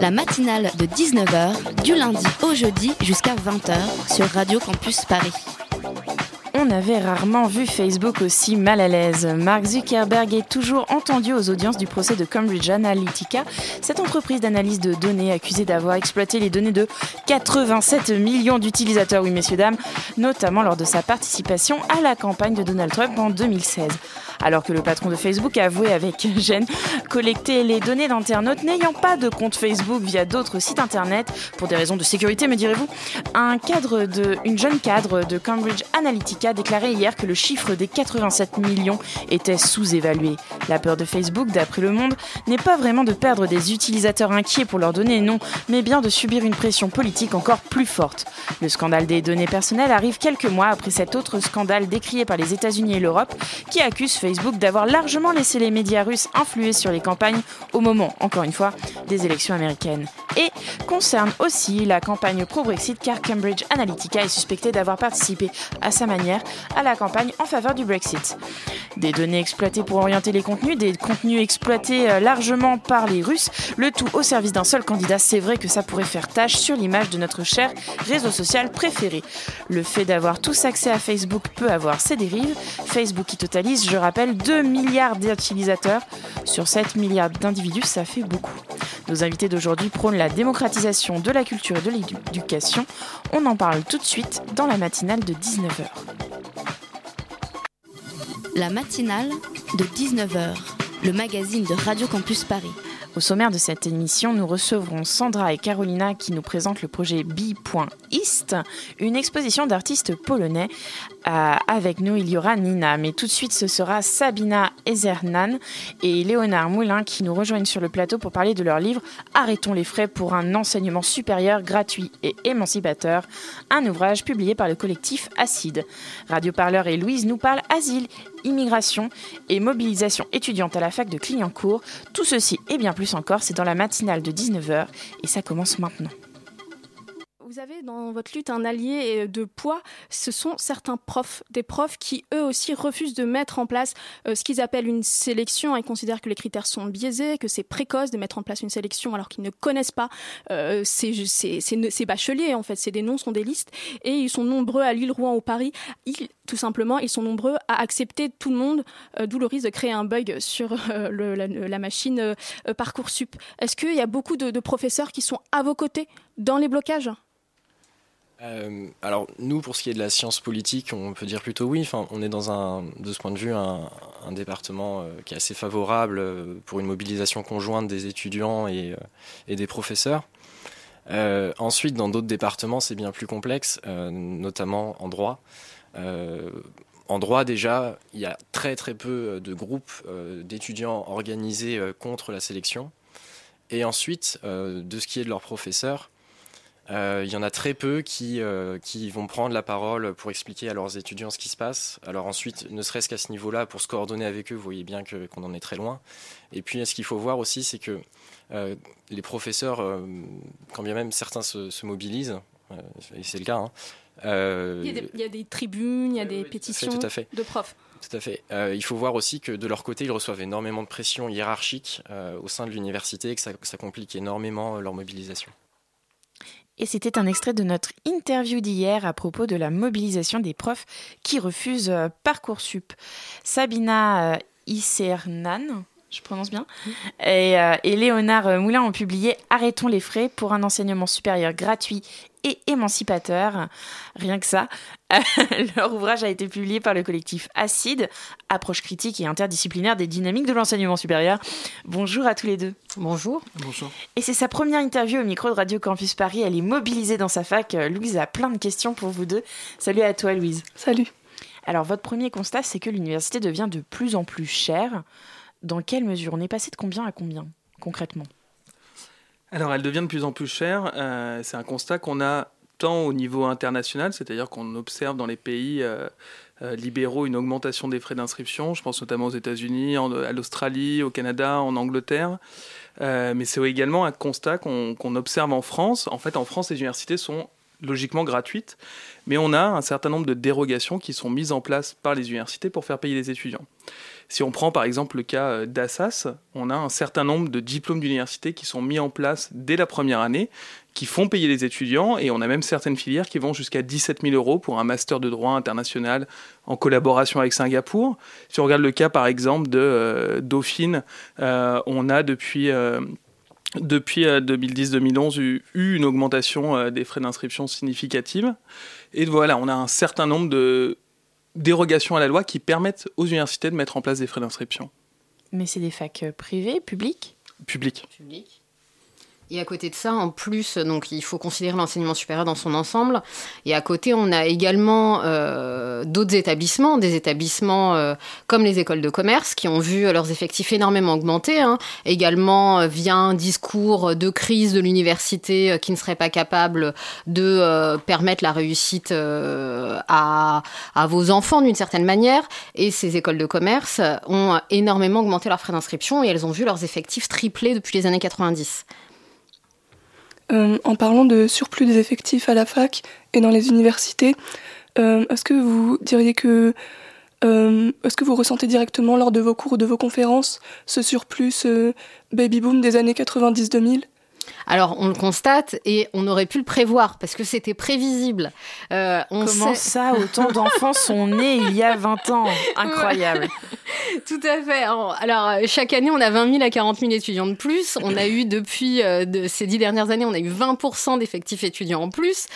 La matinale de 19h, du lundi au jeudi jusqu'à 20h sur Radio Campus Paris. On avait rarement vu Facebook aussi mal à l'aise. Mark Zuckerberg est toujours entendu aux audiences du procès de Cambridge Analytica, cette entreprise d'analyse de données accusée d'avoir exploité les données de 87 millions d'utilisateurs, oui messieurs dames, notamment lors de sa participation à la campagne de Donald Trump en 2016. Alors que le patron de Facebook a avoué avec gêne collecter les données d'internautes n'ayant pas de compte Facebook via d'autres sites internet pour des raisons de sécurité, me direz-vous, un cadre de, une jeune cadre de Cambridge Analytica déclarait hier que le chiffre des 87 millions était sous-évalué. La peur de Facebook, d'après Le Monde, n'est pas vraiment de perdre des utilisateurs inquiets pour leurs données, non, mais bien de subir une pression politique encore plus forte. Le scandale des données personnelles arrive quelques mois après cet autre scandale décrié par les États-Unis et l'Europe qui accuse Facebook d'avoir largement laissé les médias russes influer sur les campagnes au moment, encore une fois, des élections américaines. Et concerne aussi la campagne pro-Brexit car Cambridge Analytica est suspecté d'avoir participé à sa manière à la campagne en faveur du Brexit. Des données exploitées pour orienter les contenus, des contenus exploités euh, largement par les Russes, le tout au service d'un seul candidat, c'est vrai que ça pourrait faire tâche sur l'image de notre cher réseau social préféré. Le fait d'avoir tous accès à Facebook peut avoir ses dérives. Facebook qui totalise, je rappelle, 2 milliards d'utilisateurs. Sur 7 milliards d'individus, ça fait beaucoup. Nos invités d'aujourd'hui prônent la démocratisation de la culture et de l'éducation. On en parle tout de suite dans la matinale de 19h. La matinale de 19h, le magazine de Radio Campus Paris. Au sommaire de cette émission, nous recevrons Sandra et Carolina qui nous présentent le projet B.East, une exposition d'artistes polonais. Euh, avec nous, il y aura Nina, mais tout de suite, ce sera Sabina Ezernan et Léonard Moulin qui nous rejoignent sur le plateau pour parler de leur livre Arrêtons les frais pour un enseignement supérieur gratuit et émancipateur, un ouvrage publié par le collectif Acide. Radio Parleur et Louise nous parlent asile, immigration et mobilisation étudiante à la fac de Clignancourt. Tout ceci et bien plus encore, c'est dans la matinale de 19h et ça commence maintenant. Vous avez dans votre lutte un allié euh, de poids, ce sont certains profs, des profs qui eux aussi refusent de mettre en place euh, ce qu'ils appellent une sélection. Ils considèrent que les critères sont biaisés, que c'est précoce de mettre en place une sélection alors qu'ils ne connaissent pas euh, ces, bacheliers. En fait, c'est des noms, sont des listes, et ils sont nombreux à Lille, Rouen ou Paris. Ils, tout simplement, ils sont nombreux à accepter tout le monde, euh, d'où le risque de créer un bug sur le- la, machine Parcoursup. Est-ce qu'il y a beaucoup de, de professeurs qui sont à vos côtés dans les blocages? Euh, alors nous, pour ce qui est de la science politique, on peut dire plutôt oui. Enfin, on est dans un, de ce point de vue, un, département euh, qui est assez favorable euh, pour une mobilisation conjointe des étudiants et, et des professeurs. Ensuite, dans d'autres départements, c'est bien plus complexe, notamment en droit. En droit, déjà, il y a très très peu de groupes d'étudiants organisés contre la sélection. Et ensuite, de ce qui est de leurs professeurs, euh, il y en a très peu qui, euh, qui vont prendre la parole pour expliquer à leurs étudiants ce qui se passe. Alors ensuite, ne serait-ce qu'à ce niveau-là, pour se coordonner avec eux, vous voyez bien qu'on en est très loin. Et puis, ce qu'il faut voir aussi, c'est que euh, les professeurs, quand bien même certains se, se mobilisent, et c'est le cas, hein, il y, a des, il y a des tribunes, il y a des fait, pétitions tout à fait. de profs. Tout à fait. Euh, il faut voir aussi que de leur côté, ils reçoivent énormément de pression hiérarchique euh, au sein de l'université et que ça, ça complique énormément leur mobilisation. Et c'était un extrait de notre interview d'hier à propos de la mobilisation des profs qui refusent euh, Parcoursup. Sabina euh, Issernan, je prononce bien, et, euh, et Léonard euh, Moulin ont publié Arrêtons les frais pour un enseignement supérieur gratuit et émancipateur. Rien que ça. Leur ouvrage a été publié par le collectif Acide, approche critique et interdisciplinaire des dynamiques de l'enseignement supérieur. Bonjour à tous les deux. Bonjour. Et c'est sa première interview au micro de Radio Campus Paris. Elle est mobilisée dans sa fac. Euh, Louise a plein de questions pour vous deux. Salut à toi, Louise. Salut. Alors, votre premier constat, c'est que l'université devient de plus en plus chère. Dans quelle mesure On est passé de combien à combien, concrètement? Alors, elles deviennent de plus en plus chères. Euh, c'est un constat qu'on a tant au niveau international, c'est-à-dire qu'on observe dans les pays euh, euh, libéraux une augmentation des frais d'inscription. Je pense notamment aux États-Unis, à l'Australie, au Canada, en Angleterre. mais c'est également un constat qu'on observe en France. En fait, en France, les universités sont logiquement gratuites, mais on a un certain nombre de dérogations qui sont mises en place par les universités pour faire payer les étudiants. Si on prend par exemple le cas euh, d'Assas, on a un certain nombre de diplômes d'université qui sont mis en place dès la première année, qui font payer les étudiants, et on a même certaines filières qui vont jusqu'à 17 000 euros pour un master de droit international en collaboration avec Singapour. Si on regarde le cas par exemple de euh, Dauphine, euh, on a depuis depuis 2010-2011 eu, une augmentation des frais d'inscription significative. Et voilà, on a un certain nombre de dérogations à la loi qui permettent aux universités de mettre en place des frais d'inscription. Mais c'est des facs privées, publiques? Publiques. Publiques. Et à côté de ça, en plus, donc il faut considérer l'enseignement supérieur dans son ensemble. Et à côté, on a également euh, d'autres établissements, des établissements euh, comme les écoles de commerce qui ont vu leurs effectifs énormément augmenter. Hein. Également euh, via un discours de crise de l'université qui ne serait pas capable de permettre la réussite à, à vos enfants d'une certaine manière. Et ces écoles de commerce ont énormément augmenté leurs frais d'inscription et elles ont vu leurs effectifs tripler depuis les années 90. Euh, en parlant de surplus des effectifs à la fac et dans les universités, euh, est-ce que vous diriez que euh, est-ce que vous ressentez directement lors de vos cours ou de vos conférences ce surplus, ce baby boom des années 90-2000 alors, on le constate et on aurait pu le prévoir parce que c'était prévisible. Euh, Comment ça, autant d'enfants sont nés il y a 20 ans? Incroyable. Tout à fait. Alors, chaque année, on a 20 000 à 40 000 étudiants de plus. On a eu, depuis euh, ces dix dernières années, on a eu 20% d'effectifs étudiants en plus.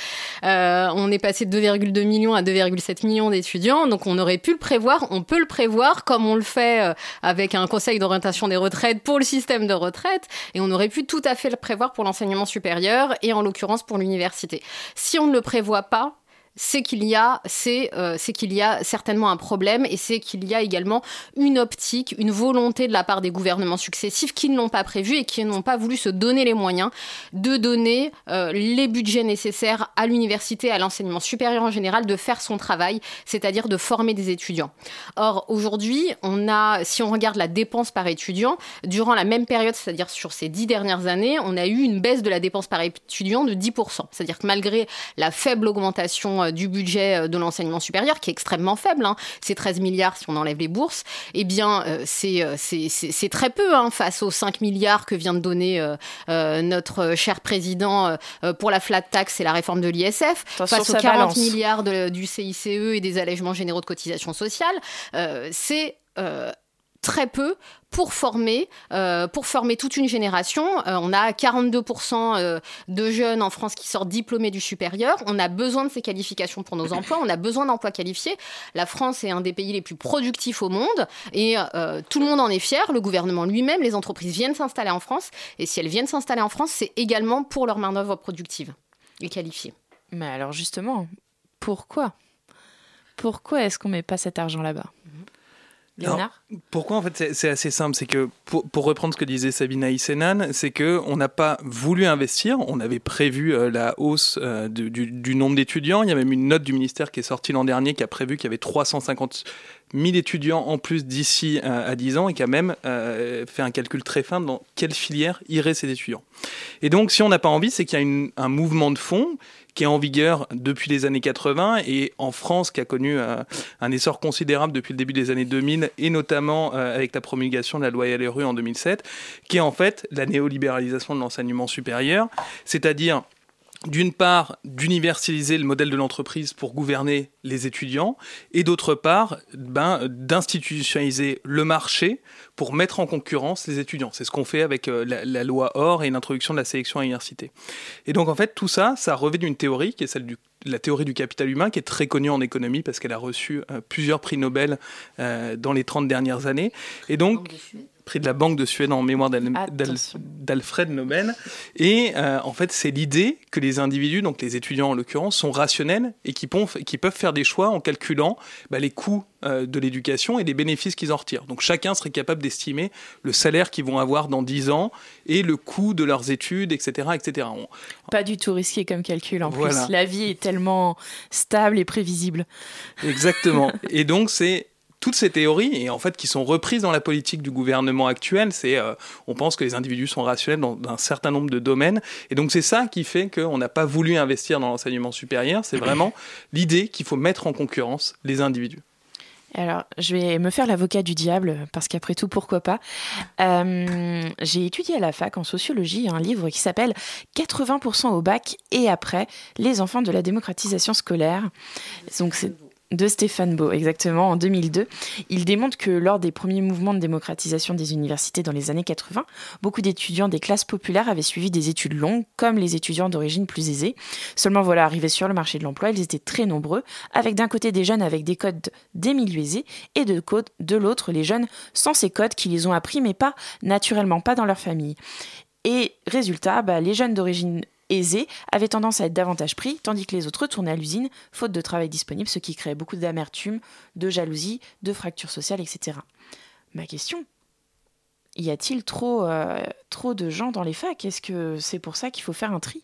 Euh, on est passé de 2,2 millions à 2,7 millions d'étudiants. Donc, on aurait pu le prévoir. On peut le prévoir comme on le fait avec un conseil d'orientation des retraites pour le système de retraite. Et on aurait pu tout à fait le prévoir pour l'enseignement supérieur et en l'occurrence pour l'université. Si on ne le prévoit pas, c'est qu'il y a euh, y a certainement un problème et c'est qu'il y a également une optique, une volonté de la part des gouvernements successifs qui ne l'ont pas prévu et qui n'ont pas voulu se donner les moyens de donner euh, les budgets nécessaires à l'université, à l'enseignement supérieur en général, de faire son travail, c'est-à-dire de former des étudiants. Or aujourd'hui, on a, si on regarde la dépense par étudiant, durant la même période, c'est-à-dire sur ces dix dernières années, on a eu une baisse de la dépense par étudiant de 10%. C'est-à-dire que malgré la faible augmentation euh, du budget euh, de l'enseignement supérieur, qui est extrêmement faible, hein. c'est 13 milliards si on enlève les bourses, eh bien, euh, c'est très peu hein, face aux 5 milliards que vient de donner notre cher président pour la flat tax et la réforme de l'ISF, face aux 40 milliards du CICE et des allègements généraux de cotisations sociales. c'est très peu pour former, euh, pour former toute une génération. Euh, on a 42% euh, de jeunes en France qui sortent diplômés du supérieur. On a besoin de ces qualifications pour nos emplois. On a besoin d'emplois qualifiés. La France est un des pays les plus productifs au monde et tout le monde en est fier. Le gouvernement lui-même, les entreprises viennent s'installer en France. Et si elles viennent s'installer en France, c'est également pour leur main-d'œuvre productive et qualifiée. Mais alors justement, pourquoi? Pourquoi est-ce qu'on met pas cet argent là-bas? Pourquoi en fait c'est assez simple, c'est que pour, reprendre ce que disait Sabina Isenan, c'est que on n'a pas voulu investir, on avait prévu euh, la hausse euh, du, nombre d'étudiants, il y a même une note du ministère qui est sortie l'an dernier qui a prévu qu'il y avait 350 000 étudiants en plus d'ici euh, à 10 ans et qui a même fait un calcul très fin dans quelle filière iraient ces étudiants. Et donc si on n'a pas envie, c'est qu'il y a un mouvement de fond qui est en vigueur depuis les années 80 et en France qui a connu euh, un essor considérable depuis le début des années 2000 et notamment euh, avec la promulgation de la loi LRU en 2007, qui est en fait la néolibéralisation de l'enseignement supérieur, c'est-à-dire d'une part, d'universaliser le modèle de l'entreprise pour gouverner les étudiants, et d'autre part, ben, d'institutionnaliser le marché pour mettre en concurrence les étudiants. C'est ce qu'on fait avec euh, la, loi OR et l'introduction de la sélection à l'université. Et donc, en fait, tout ça, ça revêt d'une théorie qui est celle du la théorie du capital humain, qui est très connue en économie parce qu'elle a reçu euh, plusieurs prix Nobel euh, dans les 30 dernières années. Et donc, prix de la Banque de Suède en mémoire d'Alfred Nobel. Et en fait, c'est l'idée que les individus, donc les étudiants en l'occurrence, sont rationnels et qui, peuvent faire des choix en calculant bah, les coûts de l'éducation et les bénéfices qu'ils en retirent. Donc chacun serait capable d'estimer le salaire qu'ils vont avoir dans 10 ans et le coût de leurs études, etc. etc. Pas du tout risqué comme calcul en plus. La vie est tellement stable et prévisible. Exactement. et donc c'est toutes ces théories, et en fait qui sont reprises dans la politique du gouvernement actuel, c'est euh, on pense que les individus sont rationnels dans, un certain nombre de domaines, et donc c'est ça qui fait qu'on n'a pas voulu investir dans l'enseignement supérieur, c'est vraiment l'idée qu'il faut mettre en concurrence les individus. Alors, je vais me faire l'avocat du diable, parce qu'après tout, pourquoi pas. Euh, j'ai étudié à la fac en sociologie un livre qui s'appelle 80% au bac et après, les enfants de la démocratisation scolaire. Donc, c'est de Stéphane Beau, exactement, en 2002. Il démontre que lors des premiers mouvements de démocratisation des universités dans les années 80, beaucoup d'étudiants des classes populaires avaient suivi des études longues, comme les étudiants d'origine plus aisée. Seulement voilà, arrivés sur le marché de l'emploi, ils étaient très nombreux, avec d'un côté des jeunes avec des codes des milieux aisés, et de, de l'autre les jeunes sans ces codes qui les ont appris, mais pas naturellement, pas dans leur famille. Et résultat, bah, les jeunes d'origine aisés avaient tendance à être davantage pris, tandis que les autres retournaient à l'usine, faute de travail disponible, ce qui créait beaucoup d'amertume, de jalousie, de fractures sociales, etc. Ma question y a-t-il trop, euh, trop de gens dans les facs? Est-ce que c'est pour ça qu'il faut faire un tri?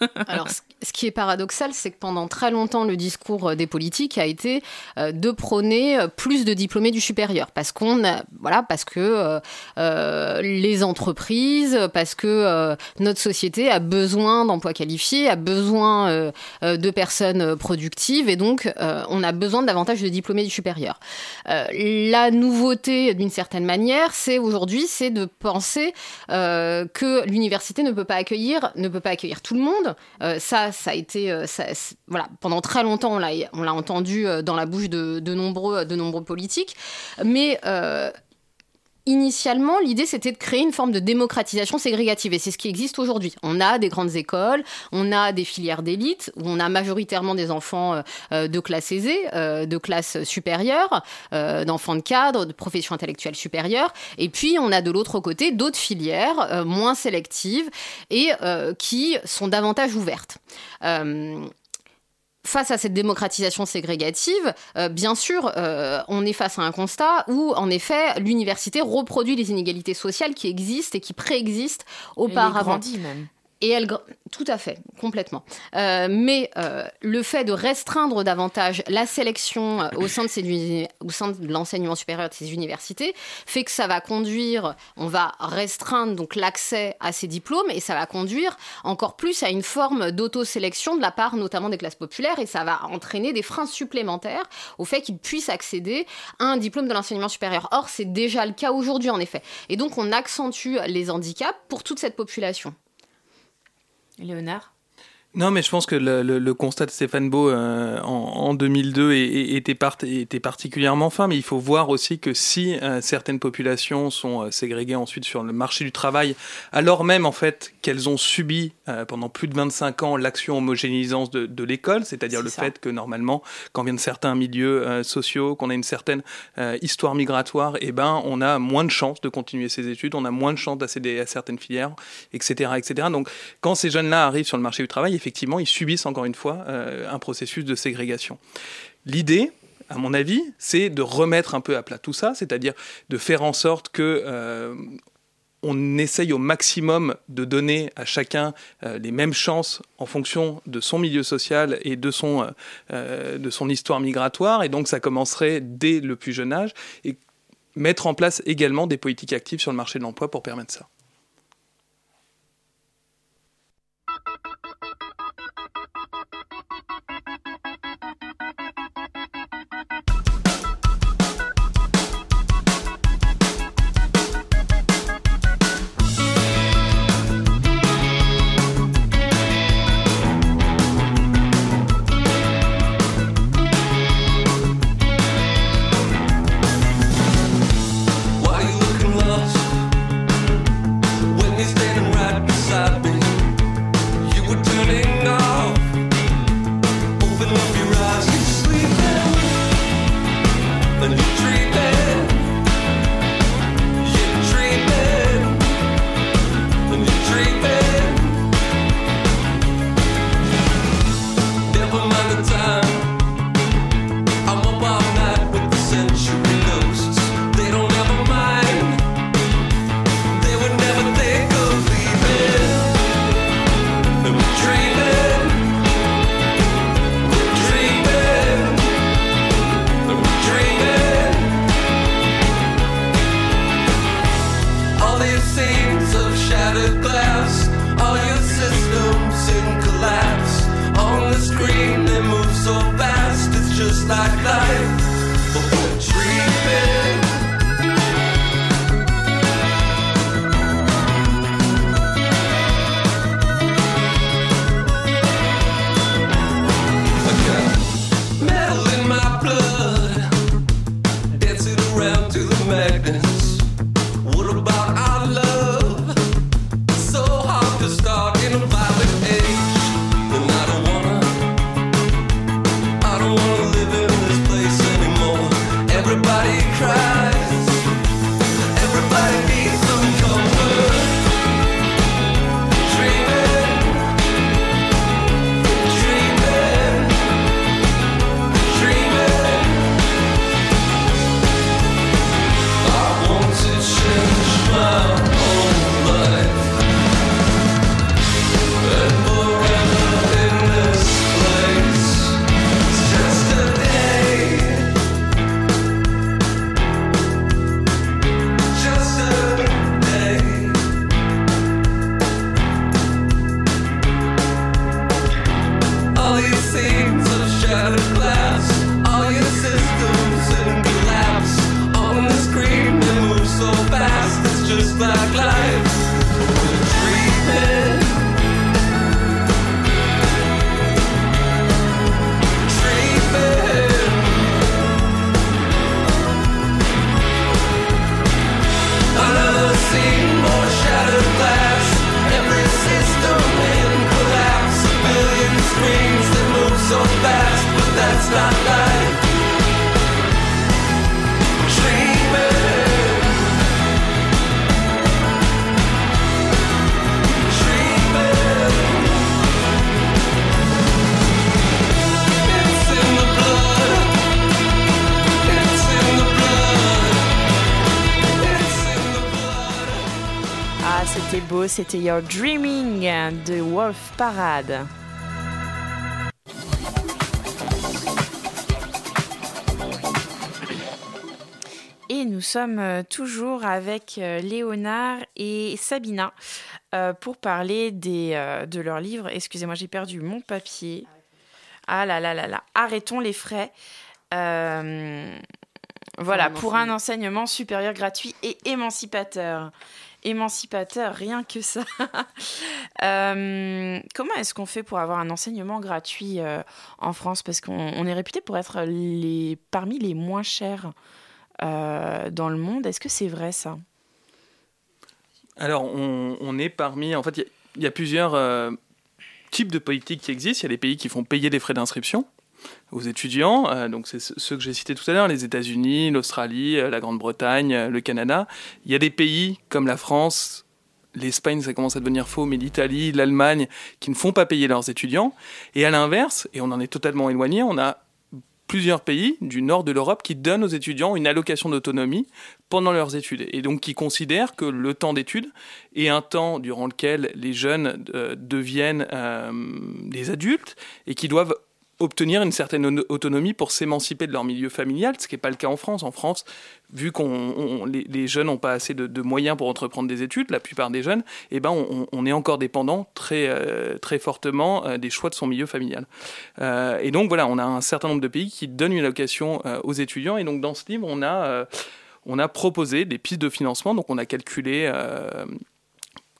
Alors, ce qui est paradoxal, c'est que pendant très longtemps, le discours euh, des politiques a été euh, de prôner euh, plus de diplômés du supérieur, parce qu'on a, voilà, parce que les entreprises, parce que notre société a besoin d'emplois qualifiés, a besoin de personnes productives, et donc on a besoin davantage de diplômés du supérieur. la nouveauté, d'une certaine manière, c'est aujourd'hui, c'est de penser que l'université ne peut pas accueillir, ne peut pas accueillir tout le monde. Ça ça a été, euh, voilà, pendant très longtemps, on l'a entendu euh, dans la bouche de, nombreux, de nombreux politiques, mais euh, initialement, l'idée, c'était de créer une forme de démocratisation ségrégative. Et c'est ce qui existe aujourd'hui. On a des grandes écoles, on a des filières d'élite, où on a majoritairement des enfants de classe aisée, de classe supérieure, d'enfants de cadre, de professions intellectuelles supérieures. Et puis, on a de l'autre côté d'autres filières moins sélectives et qui sont davantage ouvertes. Face à cette démocratisation ségrégative, euh, bien sûr, euh, on est face à un constat où, en effet, l'université reproduit les inégalités sociales qui existent et qui préexistent auparavant. Même. Et elle, tout à fait, complètement. Euh, mais euh, le fait de restreindre davantage la sélection euh, au sein de, ces, au sein de l'enseignement supérieur de ces universités fait que ça va conduire, on va restreindre donc l'accès à ces diplômes et ça va conduire encore plus à une forme d'autosélection de la part notamment des classes populaires et ça va entraîner des freins supplémentaires au fait qu'ils puissent accéder à un diplôme de l'enseignement supérieur. Or, c'est déjà le cas aujourd'hui en effet. Et donc, on accentue les handicaps pour toute cette population. Léonard non, mais je pense que le, constat de Stéphane Beau euh, en, 2002 était, était, particulièrement fin, mais il faut voir aussi que si euh, certaines populations sont euh, ségrégées ensuite sur le marché du travail, alors même en fait qu'elles ont subi pendant plus de 25 ans l'action homogénéisante de, l'école, c'est-à-dire le fait que normalement, quand vient de certains milieux sociaux, qu'on a une certaine histoire migratoire, eh ben, on a moins de chances de continuer ses études, on a moins de chances d'accéder à certaines filières, etc., etc. Donc, quand ces jeunes-là arrivent sur le marché du travail, effectivement, ils subissent encore une fois euh, un processus de ségrégation. L'idée, à mon avis, c'est de remettre un peu à plat tout ça, c'est-à-dire de faire en sorte que euh, on essaye au maximum de donner à chacun euh, les mêmes chances en fonction de son milieu social et de son, de son histoire migratoire. Et donc ça commencerait dès le plus jeune âge. Et mettre en place également des politiques actives sur le marché de l'emploi pour permettre ça. C'était Your Dreaming de Wolf Parade. Et nous sommes euh, toujours avec euh, Léonard et Sabina euh, pour parler des, de leur livre. Excusez-moi, j'ai perdu mon papier. Ah là là là là. Arrêtons les frais. Euh, voilà, pour un enseignement supérieur gratuit et émancipateur. Émancipateur, rien que ça. Euh, comment est-ce qu'on fait pour avoir un enseignement gratuit euh, en France? Parce qu'on on est réputé pour être les, parmi les moins chers euh, dans le monde. Est-ce que c'est vrai ça? Alors, on, est parmi. En fait, il y y, a plusieurs types de politiques qui existent. Il y a des pays qui font payer des frais d'inscription aux étudiants. Euh, donc, c'est ce- ceux que j'ai cités tout à l'heure les États-Unis, l'Australie, euh, la Grande-Bretagne, euh, le Canada. Il y a des pays comme la France. L'Espagne, ça commence à devenir faux, mais l'Italie, l'Allemagne, qui ne font pas payer leurs étudiants. Et à l'inverse, et on en est totalement éloigné, on a plusieurs pays du nord de l'Europe qui donnent aux étudiants une allocation d'autonomie pendant leurs études et donc qui considèrent que le temps d'études est un temps durant lequel les jeunes deviennent des adultes et qui doivent obtenir une certaine auto- autonomie pour s'émanciper de leur milieu familial, ce qui n'est pas le cas en France. En France, vu qu'on on- les, les jeunes n'ont pas assez de, de moyens pour entreprendre des études, la plupart des jeunes, eh ben on, on est encore dépendant très, euh, très fortement euh, des choix de son milieu familial. Euh, et donc voilà, on a un certain nombre de pays qui donnent une allocation aux étudiants. Et donc dans ce livre, on a, on a proposé des pistes de financement. Donc on a calculé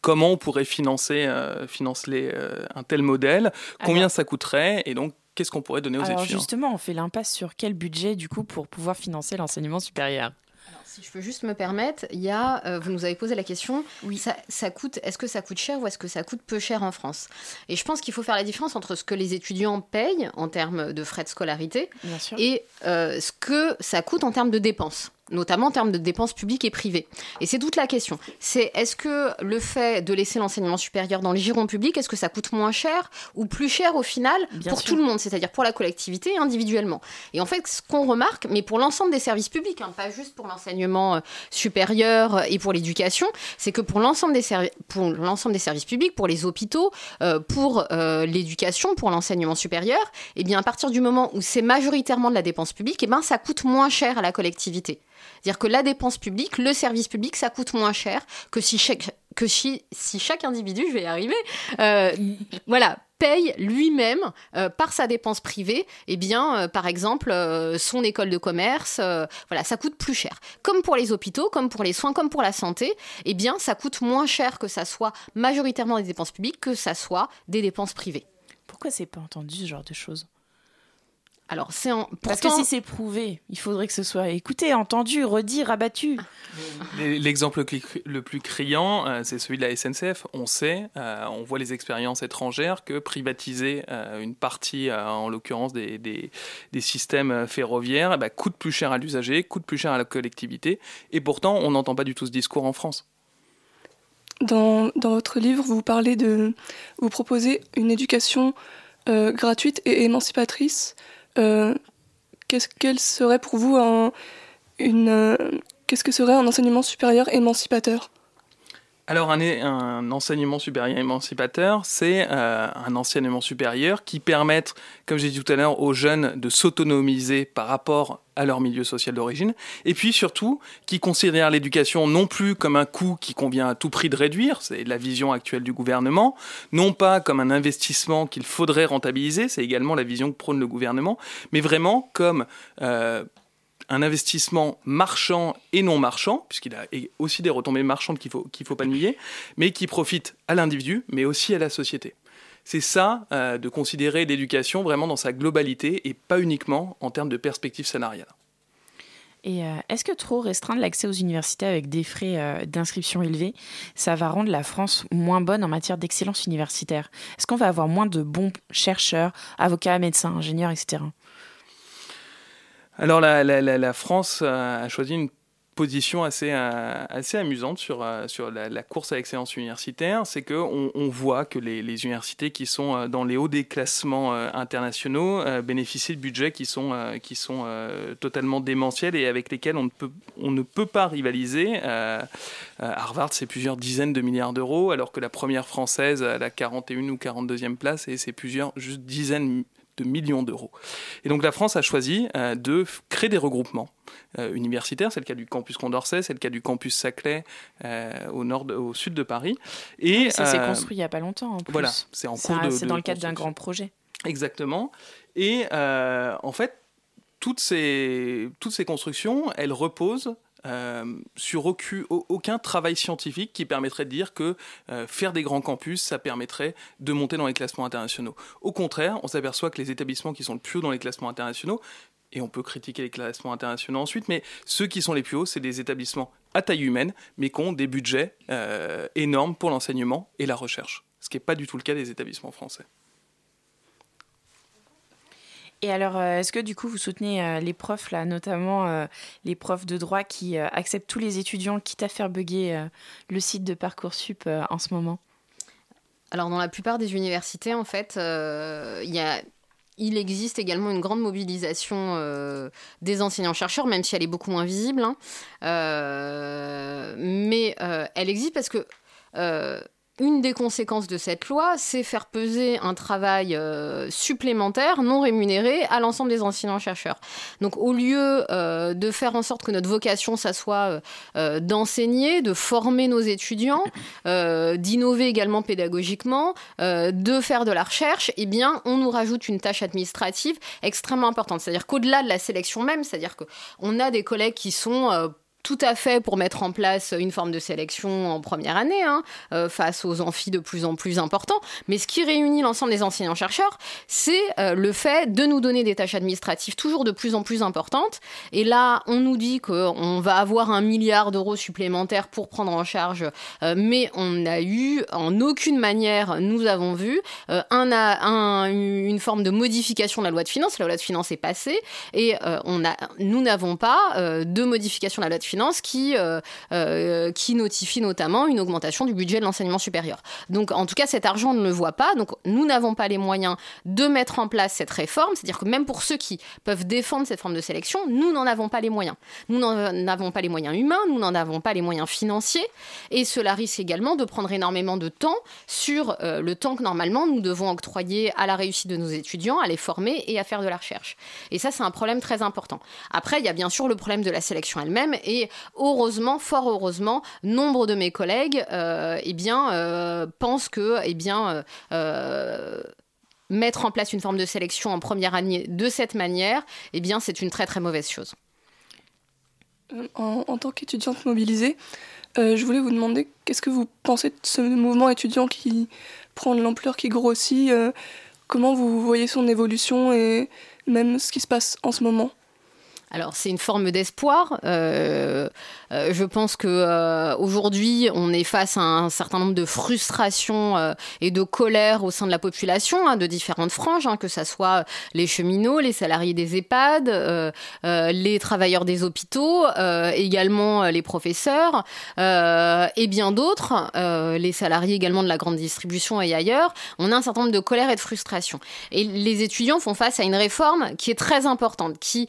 comment on pourrait financer, euh, financer euh, un tel modèle, combien Alors- ça coûterait, et donc qu'est-ce qu'on pourrait donner aux Alors étudiants. justement, on fait l'impasse sur quel budget du coup pour pouvoir financer l'enseignement supérieur Si je peux juste me permettre, il y a, euh, vous nous avez posé la question, ça, ça coûte, est-ce que ça coûte cher ou est-ce que ça coûte peu cher en France? Et je pense qu'il faut faire la différence entre ce que les étudiants payent en termes de frais de scolarité Bien sûr. et euh, ce que ça coûte en termes de dépenses notamment en termes de dépenses publiques et privées. Et c'est toute la question. C'est est-ce que le fait de laisser l'enseignement supérieur dans les girons publics, est-ce que ça coûte moins cher ou plus cher au final Bien pour sûr. tout le monde, c'est-à-dire pour la collectivité et individuellement? Et en fait, ce qu'on remarque, mais pour l'ensemble des services publics, hein, pas juste pour l'enseignement euh, supérieur et pour l'éducation, c'est que pour l'ensemble des, servi- pour l'ensemble des services publics, pour les hôpitaux, euh, pour euh, l'éducation, pour l'enseignement supérieur, et bien à partir du moment où c'est majoritairement de la dépense publique, et ben ça coûte moins cher à la collectivité. C'est-à-dire que la dépense publique, le service public, ça coûte moins cher que si chaque, individu, je vais y arriver, euh, voilà, paye lui-même euh, par sa dépense privée, eh bien, euh, par exemple, son école de commerce. voilà, ça coûte plus cher. Comme pour les hôpitaux, comme pour les soins, comme pour la santé, eh bien, ça coûte moins cher que ça soit majoritairement des dépenses publiques que ça soit des dépenses privées. Pourquoi c'est pas entendu ce genre de choses? Alors, c'est en... Parce que pourtant- si c'est prouvé, il faudrait que ce soit écouté, entendu, redit, rabattu. L'exemple le plus criant, euh, c'est celui de la SNCF. On sait, euh, on voit les expériences étrangères, que privatiser euh, une partie, en l'occurrence des, des- des systèmes ferroviaires, eh ben, coûte plus cher à l'usager, coûte plus cher à la collectivité. Et pourtant, on n'entend pas du tout ce discours en France. Dans, dans votre livre, vous parlez de. Vous proposez une éducation euh, gratuite et émancipatrice. Euh, qu'est-ce, quel serait pour vous euh, serait un enseignement supérieur émancipateur? Alors, un, enseignement supérieur émancipateur, c'est euh, un enseignement supérieur qui permette, comme j'ai dit tout à l'heure, aux jeunes de s'autonomiser par rapport à leur milieu social d'origine, et puis surtout qui considère l'éducation non plus comme un coût qui convient à tout prix de réduire, c'est la vision actuelle du gouvernement, non pas comme un investissement qu'il faudrait rentabiliser, c'est également la vision que prône le gouvernement, mais vraiment comme euh, un investissement marchand et non marchand, puisqu'il a aussi des retombées marchandes qu'il faut qu'il faut pas nier, mais qui profite à l'individu, mais aussi à la société. C'est ça, euh, de considérer l'éducation vraiment dans sa globalité et pas uniquement en termes de perspectives salariales. Et euh, est-ce que trop restreindre l'accès aux universités avec des frais euh, d'inscription élevés, ça va rendre la France moins bonne en matière d'excellence universitaire? Est-ce qu'on va avoir moins de bons chercheurs, avocats, médecins, ingénieurs, etc. Alors la, France a choisi une position assez, euh, assez amusante sur, euh, sur la, course à l'excellence universitaire, c'est qu'on on voit que les, universités qui sont euh, dans les hauts des classements internationaux bénéficient de budgets qui sont, qui sont totalement démentiels et avec lesquels on ne peut, on ne peut pas rivaliser. Harvard, c'est plusieurs dizaines de milliards d'euros, alors que la première française, à la 41 ou 42e place, c'est plusieurs juste dizaines de millions d'euros. Et donc la France a choisi euh, de créer des regroupements euh, universitaires. C'est le cas du campus Condorcet, c'est le cas du campus Saclay euh, au nord, de- au sud de Paris. Et ça s'est construit il n'y a pas longtemps. En plus. Voilà, c'est en cours de- C'est dans le cadre d'un grand projet. Exactement. Et en fait, toutes ces, toutes ces constructions, elles reposent euh, sur aucun, au- aucun travail scientifique qui permettrait de dire que euh, faire des grands campus, ça permettrait de monter dans les classements internationaux. Au contraire, on s'aperçoit que les établissements qui sont le plus haut dans les classements internationaux, et on peut critiquer les classements internationaux ensuite, mais ceux qui sont les plus hauts, c'est des établissements à taille humaine, mais qui ont des budgets euh, énormes pour l'enseignement et la recherche, ce qui n'est pas du tout le cas des établissements français. Et alors, euh, est-ce que du coup, vous soutenez euh, les profs, là, notamment euh, les profs de droit qui acceptent tous les étudiants, quitte à faire bugger le site de Parcoursup en ce moment? Alors, dans la plupart des universités, en fait, il existe également une grande mobilisation des enseignants-chercheurs, même si elle est beaucoup moins visible. hein. Mais elle existe parce que une des conséquences de cette loi, c'est faire peser un travail euh, supplémentaire, non rémunéré, à l'ensemble des enseignants-chercheurs. Donc, au lieu euh, de faire en sorte que notre vocation, ça soit euh, euh, d'enseigner, de former nos étudiants, euh, d'innover également pédagogiquement, euh, de faire de la recherche, eh bien, on nous rajoute une tâche administrative extrêmement importante. C'est-à-dire qu'au-delà de la sélection même, c'est-à-dire qu'on a des collègues qui sont tout à fait pour mettre en place une forme de sélection en première année, hein, euh, face aux amphis de plus en plus importants. Mais ce qui réunit l'ensemble des enseignants-chercheurs, c'est euh, le fait de nous donner des tâches administratives toujours de plus en plus importantes. Et là, on nous dit qu'on va avoir un milliard d'euros supplémentaires pour prendre en charge, euh, mais on n'a eu en aucune manière, nous avons vu, un, un- une forme de modification de la loi de finances. La loi de finances est passée et on a, nous n'avons pas de modification de la loi de finances qui, euh, euh, qui notifie notamment une augmentation du budget de l'enseignement supérieur. Donc, en tout cas, cet argent, on ne le voit pas. Donc, nous n'avons pas les moyens de mettre en place cette réforme. C'est-à-dire que même pour ceux qui peuvent défendre cette forme de sélection, nous n'en avons pas les moyens. Nous n'en avons pas les moyens humains, nous n'en avons pas les moyens financiers. Et cela risque également de prendre énormément de temps sur euh, le temps que normalement nous devons octroyer à la réussite de nos étudiants, à les former et à faire de la recherche. Et ça, c'est un problème très important. Après, il y a bien sûr le problème de la sélection elle-même. Et heureusement, fort heureusement, nombre de mes collègues euh, eh bien, euh, pensent que eh bien, euh, mettre en place une forme de sélection en première année de cette manière, eh bien, c'est une très très mauvaise chose. En, tant qu'étudiante mobilisée, je voulais vous demander qu'est-ce que vous pensez de ce mouvement étudiant qui prend de l'ampleur, qui grossit Comment vous voyez son évolution et même ce qui se passe en ce moment? Alors c'est une forme d'espoir. Euh, euh, je pense que euh, aujourd'hui on est face à un certain nombre de frustrations et de colère au sein de la population, hein, de différentes franges, hein, que ce soit les cheminots, les salariés des EHPAD, les travailleurs des hôpitaux, également les professeurs et bien d'autres, les salariés également de la grande distribution et ailleurs. On a un certain nombre de colère et de frustration. Et les étudiants font face à une réforme qui est très importante, qui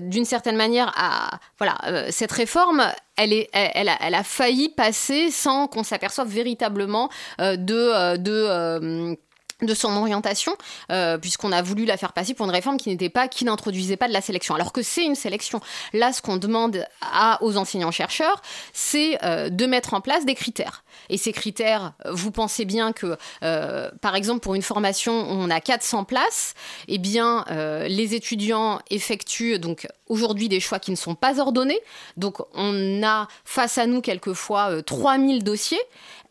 d'une certaine manière a voilà euh, cette réforme elle, est, elle, a, failli passer sans qu'on s'aperçoive véritablement de, euh, de euh, de son orientation, euh, puisqu'on a voulu la faire passer pour une réforme qui n'était pas, qui n'introduisait pas de la sélection, alors que c'est une sélection. Là, ce qu'on demande à, aux enseignants-chercheurs, c'est euh, de mettre en place des critères. Et ces critères, vous pensez bien que, euh, par exemple, pour une formation où on a 400 places, eh bien, les étudiants effectuent donc aujourd'hui des choix qui ne sont pas ordonnés. Donc, on a face à nous quelquefois euh, 3000 dossiers.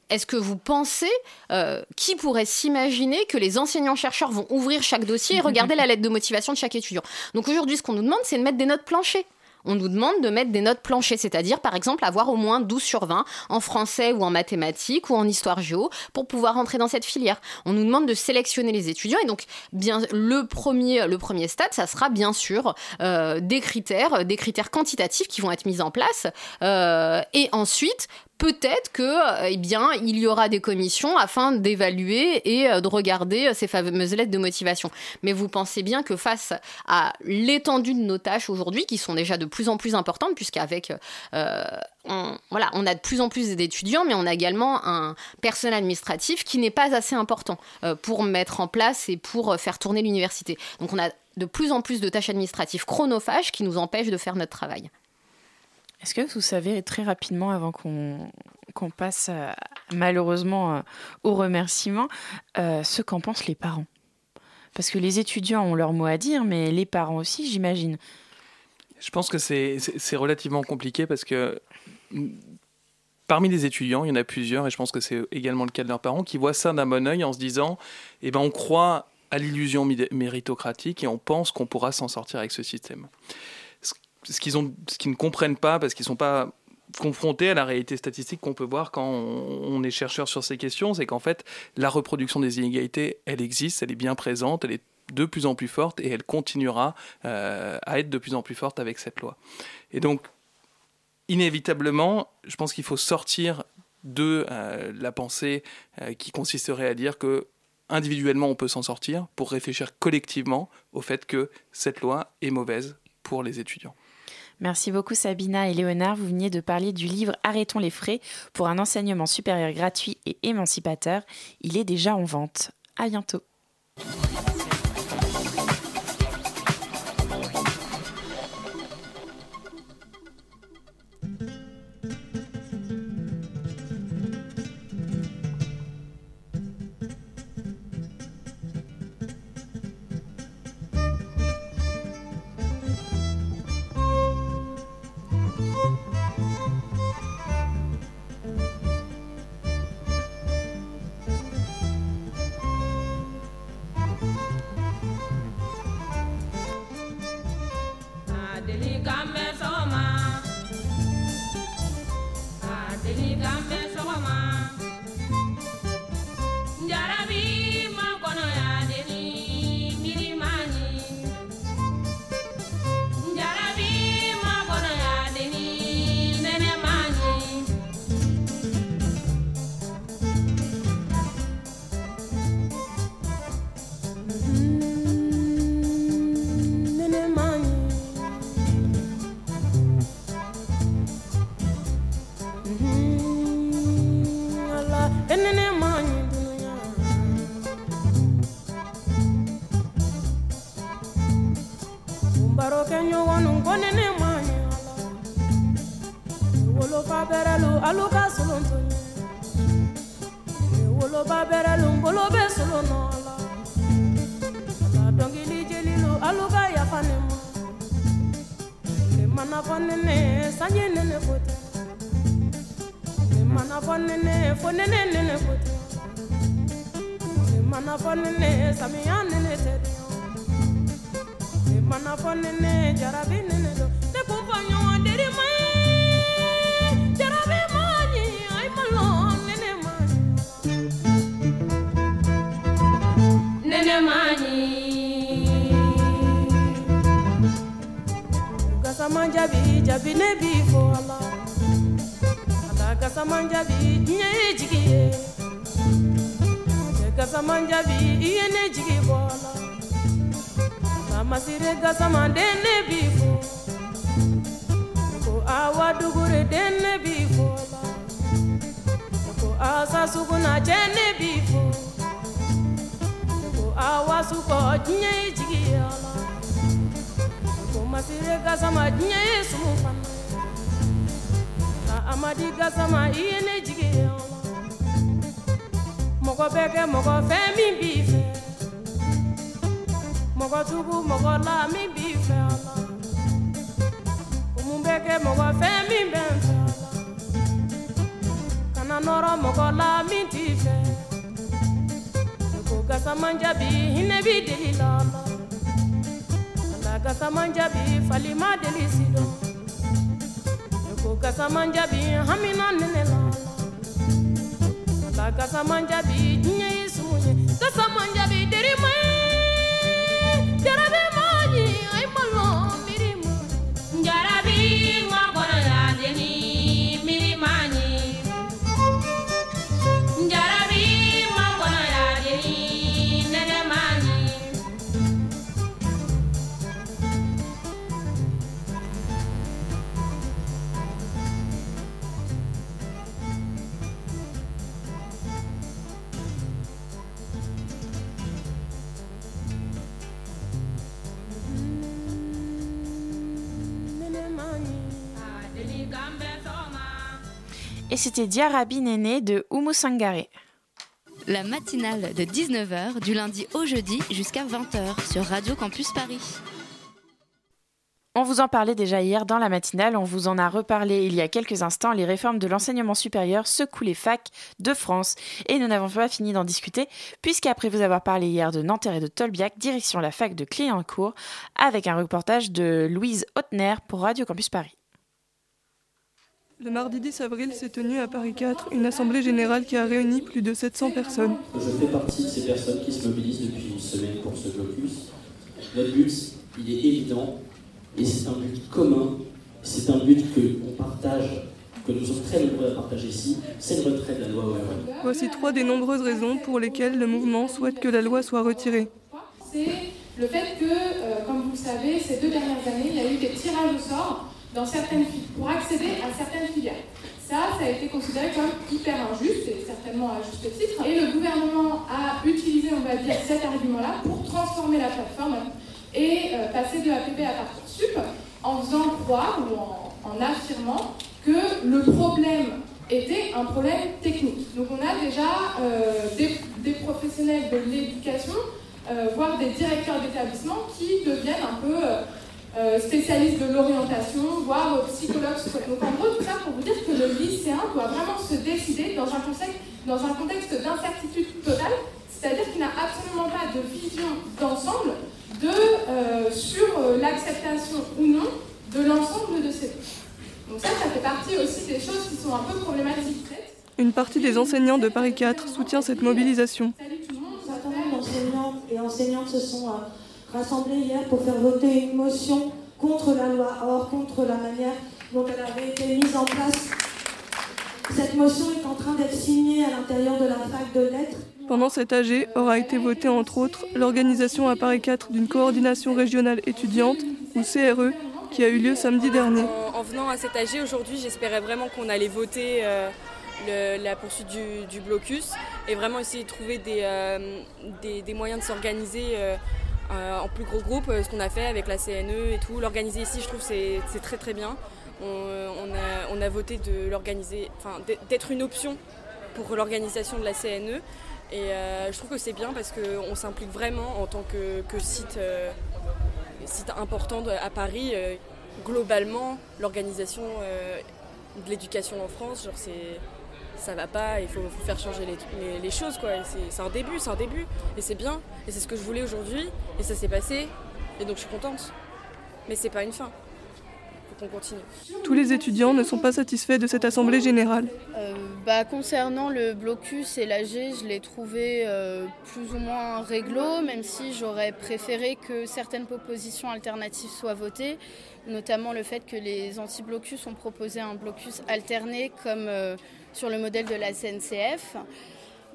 Est-ce que vous pensez, euh, qui pourrait s'imaginer que les enseignants-chercheurs vont ouvrir chaque dossier et regarder la lettre de motivation de chaque étudiant? Donc aujourd'hui, ce qu'on nous demande, c'est de mettre des notes planchées. On nous demande de mettre des notes planchées, c'est-à-dire par exemple avoir au moins 12 sur 20 en français ou en mathématiques ou en histoire géo pour pouvoir entrer dans cette filière. On nous demande de sélectionner les étudiants et donc bien le premier stade, ça sera bien sûr euh, des critères, des critères quantitatifs qui vont être mis en place euh, et ensuite peut-être que euh, eh bien il y aura des commissions afin d'évaluer et euh, de regarder euh, ces fameuses lettres de motivation. Mais vous pensez bien que face à l'étendue de nos tâches aujourd'hui, qui sont déjà de plus en plus importantes, puisqu'avec on, a de plus en plus d'étudiants, mais on a également un personnel administratif qui n'est pas assez important pour mettre en place et pour faire tourner l'université. Donc on a de plus en plus de tâches administratives chronophages qui nous empêchent de faire notre travail. Est-ce que vous savez très rapidement, avant qu'on qu'on passe euh, malheureusement euh, aux remerciements, euh, ce qu'en pensent les parents? Parce que les étudiants ont leur mot à dire, mais les parents aussi, j'imagine. Je pense que c'est relativement compliqué parce que mm, parmi les étudiants, il y en a plusieurs, et je pense que c'est également le cas de leurs parents, qui voient ça d'un bon oeil en se disant eh ben, on croit à l'illusion méritocratique et on pense qu'on pourra s'en sortir avec ce système. Ce, qu'ils ont- ce qu'ils ne comprennent pas, parce qu'ils sont pas confrontés à la réalité statistique qu'on peut voir quand on est chercheur sur ces questions, c'est qu'en fait, la reproduction des inégalités, elle existe, elle est bien présente, elle est de plus en plus forte et elle continuera euh, à être de plus en plus forte avec cette loi. Et donc, inévitablement, je pense qu'il faut sortir de euh, la pensée euh, qui consisterait à dire que individuellement on peut s'en sortir pour réfléchir collectivement au fait que cette loi est mauvaise pour les étudiants. Merci beaucoup Sabina et Léonard. Vous veniez de parler du livre Arrêtons les frais pour un enseignement supérieur gratuit et émancipateur. Il est déjà en vente. À bientôt. amasirega sama denne bifo, ko awa dugure denne bifo, ko asa suguna jenne bifo, ko awa suko jinye jigi ala. Ko masirega sama jinye sumu fana amadi gasama iye ne jigi ala. Mɔgɔ bɛ kɛ mɔgɔ fɛn mɔgɔ tugu mɔgɔ la min b'i fɛ a la o mun bɛ kɛ mɔgɔ fɛ min bɛ n fɛ a la kana nɔrɔ mɔgɔ la min t'i fɛ ko gasama jabi hinɛ b'i deli la la. La gasaman jabi falima deli sidɔn ne ko gasaman jabi hamina nene la la. Gasaman jabi c'était Diarabi Néné de Oumu Sangare. La matinale de 19h du lundi au jeudi jusqu'à 20h sur Radio Campus Paris. On vous en parlait déjà hier dans la matinale, on vous en a reparlé il y a quelques instants. Les réformes de l'enseignement supérieur secouent les facs de France. Et nous n'avons pas fini d'en discuter, puisqu'après vous avoir parlé hier de Nanterre et de Tolbiac, direction la fac de Cléancourt, avec un reportage de Louise Hotner pour Radio Campus Paris. Le mardi 10 avril s'est tenue à Paris 4 une assemblée générale qui a réuni plus de 700 personnes. Je fais partie de ces personnes qui se mobilisent depuis une semaine pour ce blocus. Notre but, il est évident, et c'est un but commun, c'est un but que on partage, que nous sommes très nombreux à partager ici, c'est le retrait de la loi ORL. Voici trois des nombreuses raisons pour lesquelles le mouvement souhaite que la loi soit retirée. c'est le fait que, euh, comme vous le savez, ces deux dernières années, il y a eu des tirages au sort pour accéder à certaines filières. Ça, ça a été considéré comme hyper injuste, et certainement à juste titre. Et le gouvernement a utilisé, on va dire, cet argument-là pour transformer la plateforme et euh, passer de APP à Parcoursup en faisant croire ou en, affirmant que le problème était un problème technique. Donc on a déjà euh, des, des professionnels de l'éducation, euh, voire des directeurs d'établissement qui deviennent un peu euh, spécialistes de l'orientation, voire psychologues. Donc en gros, tout ça pour vous dire que le lycéen doit vraiment se décider dans un contexte, dans un contexte d'incertitude totale, c'est-à-dire qu'il n'a absolument pas de vision d'ensemble de, euh, sur euh, l'acceptation ou non de l'ensemble de ces Donc ça, ça fait partie aussi des choses qui sont un peu problématiques. Une partie des enseignants de Paris 4 soutient cette mobilisation. Un certain nombre d'enseignantes et enseignantes se sont euh, rassemblés hier pour faire voter une motion contre la loi Or, contre la manière dont elle avait été mise en place. Cette motion est en train d'être signée à l'intérieur de la fac de lettres. Pendant cet AG aura été voté entre autres l'organisation à Paris 4 d'une coordination régionale étudiante, ou CRE, qui a eu lieu samedi dernier. En, en venant à cet AG aujourd'hui, j'espérais vraiment qu'on allait voter euh, le- la poursuite du, du blocus et vraiment essayer de trouver des, euh, des, des moyens de s'organiser euh, en plus gros groupe, euh, ce qu'on a fait avec la CNE et tout. L'organiser ici, je trouve c'est très très bien. On, a, voté de l'organiser, d'être- une option pour l'organisation de la CNE. Et euh, je trouve que c'est bien parce qu'on s'implique vraiment en tant que, site, euh, important à Paris. euh, globalement, l'organisation euh, de l'éducation en France, ça va pas, il faut, faut faire changer les, les- les choses quoi. C'est un début, c'est un début, et c'est bien, et c'est ce que je voulais aujourd'hui, et ça s'est passé, et donc je suis contente. Mais c'est pas une fin. Faut qu'on continue. Tous les étudiants ne sont pas satisfaits de cette assemblée générale. Euh, bah, concernant le blocus et l'AG, je l'ai trouvé euh, plus ou moins réglo, même si j'aurais préféré que certaines propositions alternatives soient votées, notamment le fait que les anti-blocus ont proposé un blocus alterné comme euh, sur le modèle de la CNCF.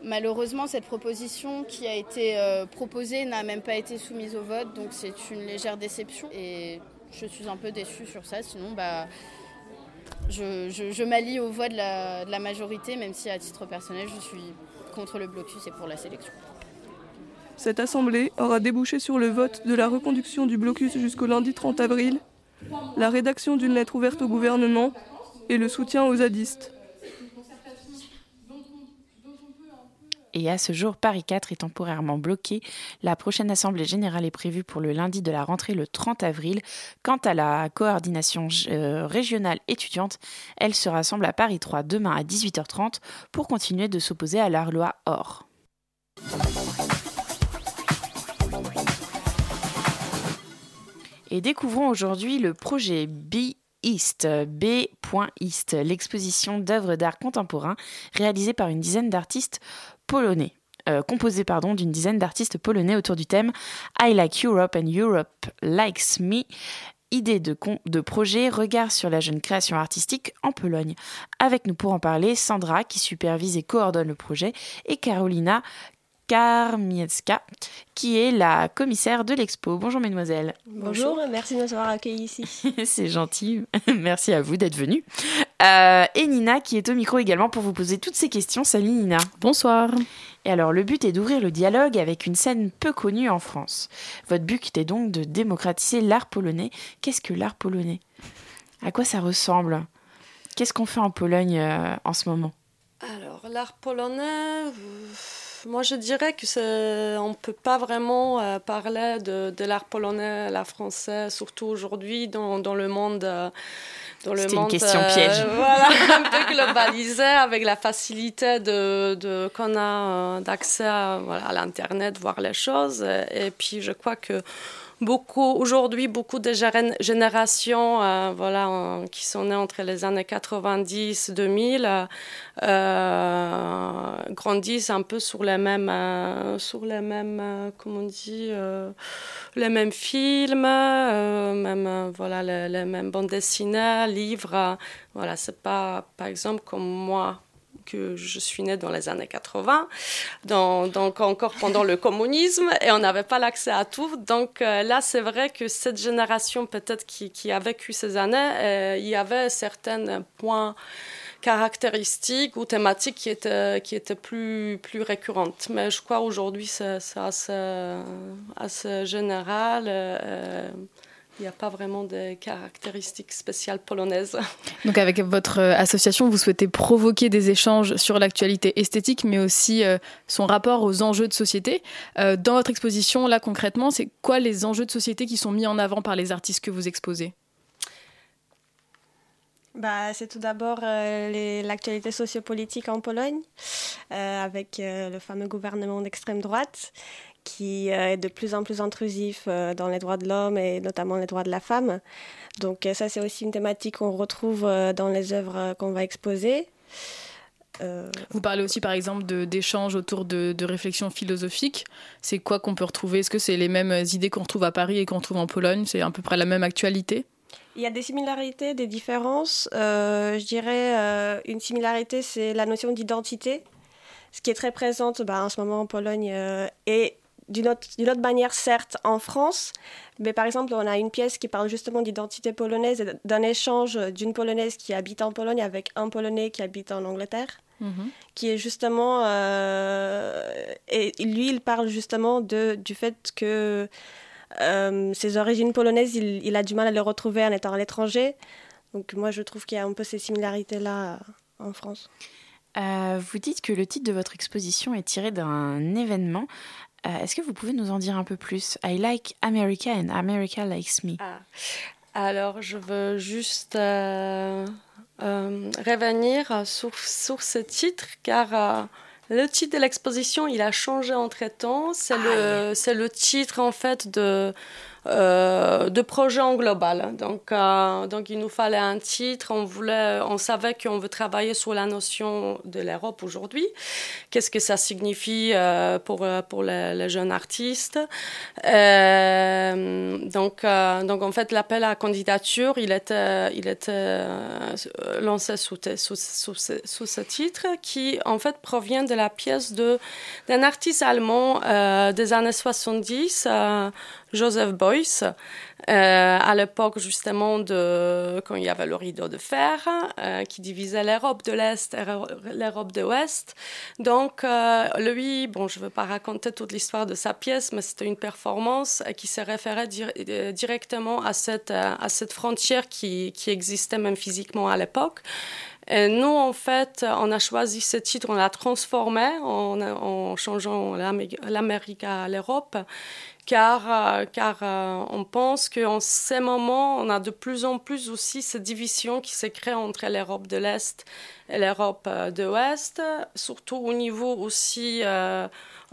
Malheureusement, cette proposition qui a été euh, proposée n'a même pas été soumise au vote, donc c'est une légère déception et je suis un peu déçue sur ça. Sinon, bah, je m'allie aux voix de la, de la majorité, même si à titre personnel, je suis contre le blocus et pour la sélection. Cette assemblée aura débouché sur le vote de la reconduction du blocus jusqu'au lundi 30 avril, la rédaction d'une lettre ouverte au gouvernement et le soutien aux zadistes. Et à ce jour, Paris 4 est temporairement bloqué. La prochaine assemblée générale est prévue pour le lundi de la rentrée le 30 avril. Quant à la coordination euh, régionale étudiante, elle se rassemble à Paris 3 demain à 18h30 pour continuer de s'opposer à la loi OR. Et découvrons aujourd'hui le projet B East, B.East, l'exposition d'œuvres d'art contemporain réalisée par une dizaine d'artistes polonais. euh, composée pardon d'une dizaine d'artistes polonais autour du thème I like Europe and Europe likes me. Idée de, con- de projet, regard sur la jeune création artistique en Pologne. Avec nous pour en parler, Sandra qui supervise et coordonne le projet et Carolina Karmiecka qui est la commissaire de l'expo. Bonjour mesdemoiselles. Bonjour, merci de nous avoir accueillis ici. C'est gentil. Merci à vous d'être venus. Euh, et Nina qui est au micro également pour vous poser toutes ces questions. Salut Nina. Bonsoir. Et alors le but est d'ouvrir le dialogue avec une scène peu connue en France. Votre but était donc de démocratiser l'art polonais. Qu'est-ce que l'art polonais? À quoi ça ressemble? Qu'est-ce qu'on fait en Pologne euh, en ce moment? Alors, l'art polonais, euh, moi je dirais que c'est, on ne peut pas vraiment euh, parler de, de l'art polonais, l'art français, surtout aujourd'hui dans, dans le monde. euh, dans le C'était une monde, question euh, piège. voilà, un peu globalisé avec la facilité de, de- qu'on a euh, d'accès à, voilà, à l'internet, voir les choses. Et, et puis je crois que aujourd'hui beaucoup de générations euh, voilà qui sont nées entre les années 90 2000 euh, euh, grandissent un peu sur les mêmes sur les mêmes comment on les mêmes films même voilà les, les mêmes bandes dessinées livres. Voilà c'est pas par exemple comme moi que je suis née dans les années 80, dans- donc encore pendant le communisme, et on n'avait pas l'accès à tout. Donc euh, là, c'est vrai que cette génération peut-être qui, a vécu ces années, euh, il y avait certains points caractéristiques ou thématiques qui étaient, plus, récurrentes. Mais je crois aujourd'hui c'est assez général. euh, il n'y a pas vraiment de caractéristiques spéciales polonaises. Donc avec votre euh, association, vous souhaitez provoquer des échanges sur l'actualité esthétique, mais aussi euh, son rapport aux enjeux de société. Euh, dans votre exposition, là concrètement, c'est quoi les enjeux de société qui sont mis en avant par les artistes que vous exposez? Bah, c'est tout d'abord euh, l'actualité sociopolitique en Pologne, euh, avec euh, le fameux gouvernement d'extrême droite qui euh, est de plus en plus intrusif euh, dans les droits de l'homme et notamment les droits de la femme. Donc euh, ça, c'est aussi une thématique qu'on retrouve dans les œuvres qu'on va exposer. Euh, Vous parlez aussi par exemple d'échanges autour de, de réflexions philosophiques. C'est quoi qu'on peut retrouver? Est-ce que c'est les mêmes idées qu'on retrouve à Paris et qu'on retrouve en Pologne? C'est à peu près la même actualité? Il y a des similarités, des différences. Euh, je dirais euh, une similarité, c'est la notion d'identité, ce qui est très présente bah, en ce moment en Pologne euh, et d'une autre, manière, certes, en France. Mais par exemple, on a une pièce qui parle justement d'identité polonaise et d'un échange d'une Polonaise qui habite en Pologne avec un Polonais qui habite en Angleterre qui est justement euh, et lui il parle justement de du fait que euh, ses origines polonaises il, il a du mal à les retrouver en étant à l'étranger donc moi je trouve qu'il y a un peu ces similarités là en France Euh, vous dites que le titre de votre exposition est tiré d'un événement. Euh, Est-ce que vous pouvez nous en dire un peu plus? I like America and America likes me. Alors, je veux juste euh, euh, revenir sur, sur ce titre, car le titre de l'exposition, il a changé entre-temps. C'est le, c'est le titre, en fait, de, euh, de projet en global. Donc, euh, donc, il nous fallait un titre. On, voulait, on savait qu'on veut travailler sur la notion de l'Europe aujourd'hui. Qu'est-ce que ça signifie euh, pour, pour les, jeunes artistes? Donc, donc, en fait, l'appel à candidature, il était, il était lancé sous, sous, sous, ce, sous ce titre qui, en fait, provient de la pièce d'un artiste allemand des années 70, euh, Joseph Beuys, euh, à l'époque justement de quand il y avait le rideau de fer euh, qui divisait l'Europe de l'Est et l'Europe de l'Ouest. Donc euh, lui, bon, je ne veux pas raconter toute l'histoire de sa pièce, mais c'était une performance qui se référait euh, directement à cette, frontière qui, existait même physiquement à l'époque. Et nous, en fait, on a choisi ce titre, on l'a transformé en, changeant l'Amé- l'Amérique à l'Europe, car, euh, car euh, on pense qu'en ces moments, on a de plus en plus aussi cette division qui se crée entre l'Europe de l'Est et l'Europe euh, de l'Ouest, surtout au niveau aussi,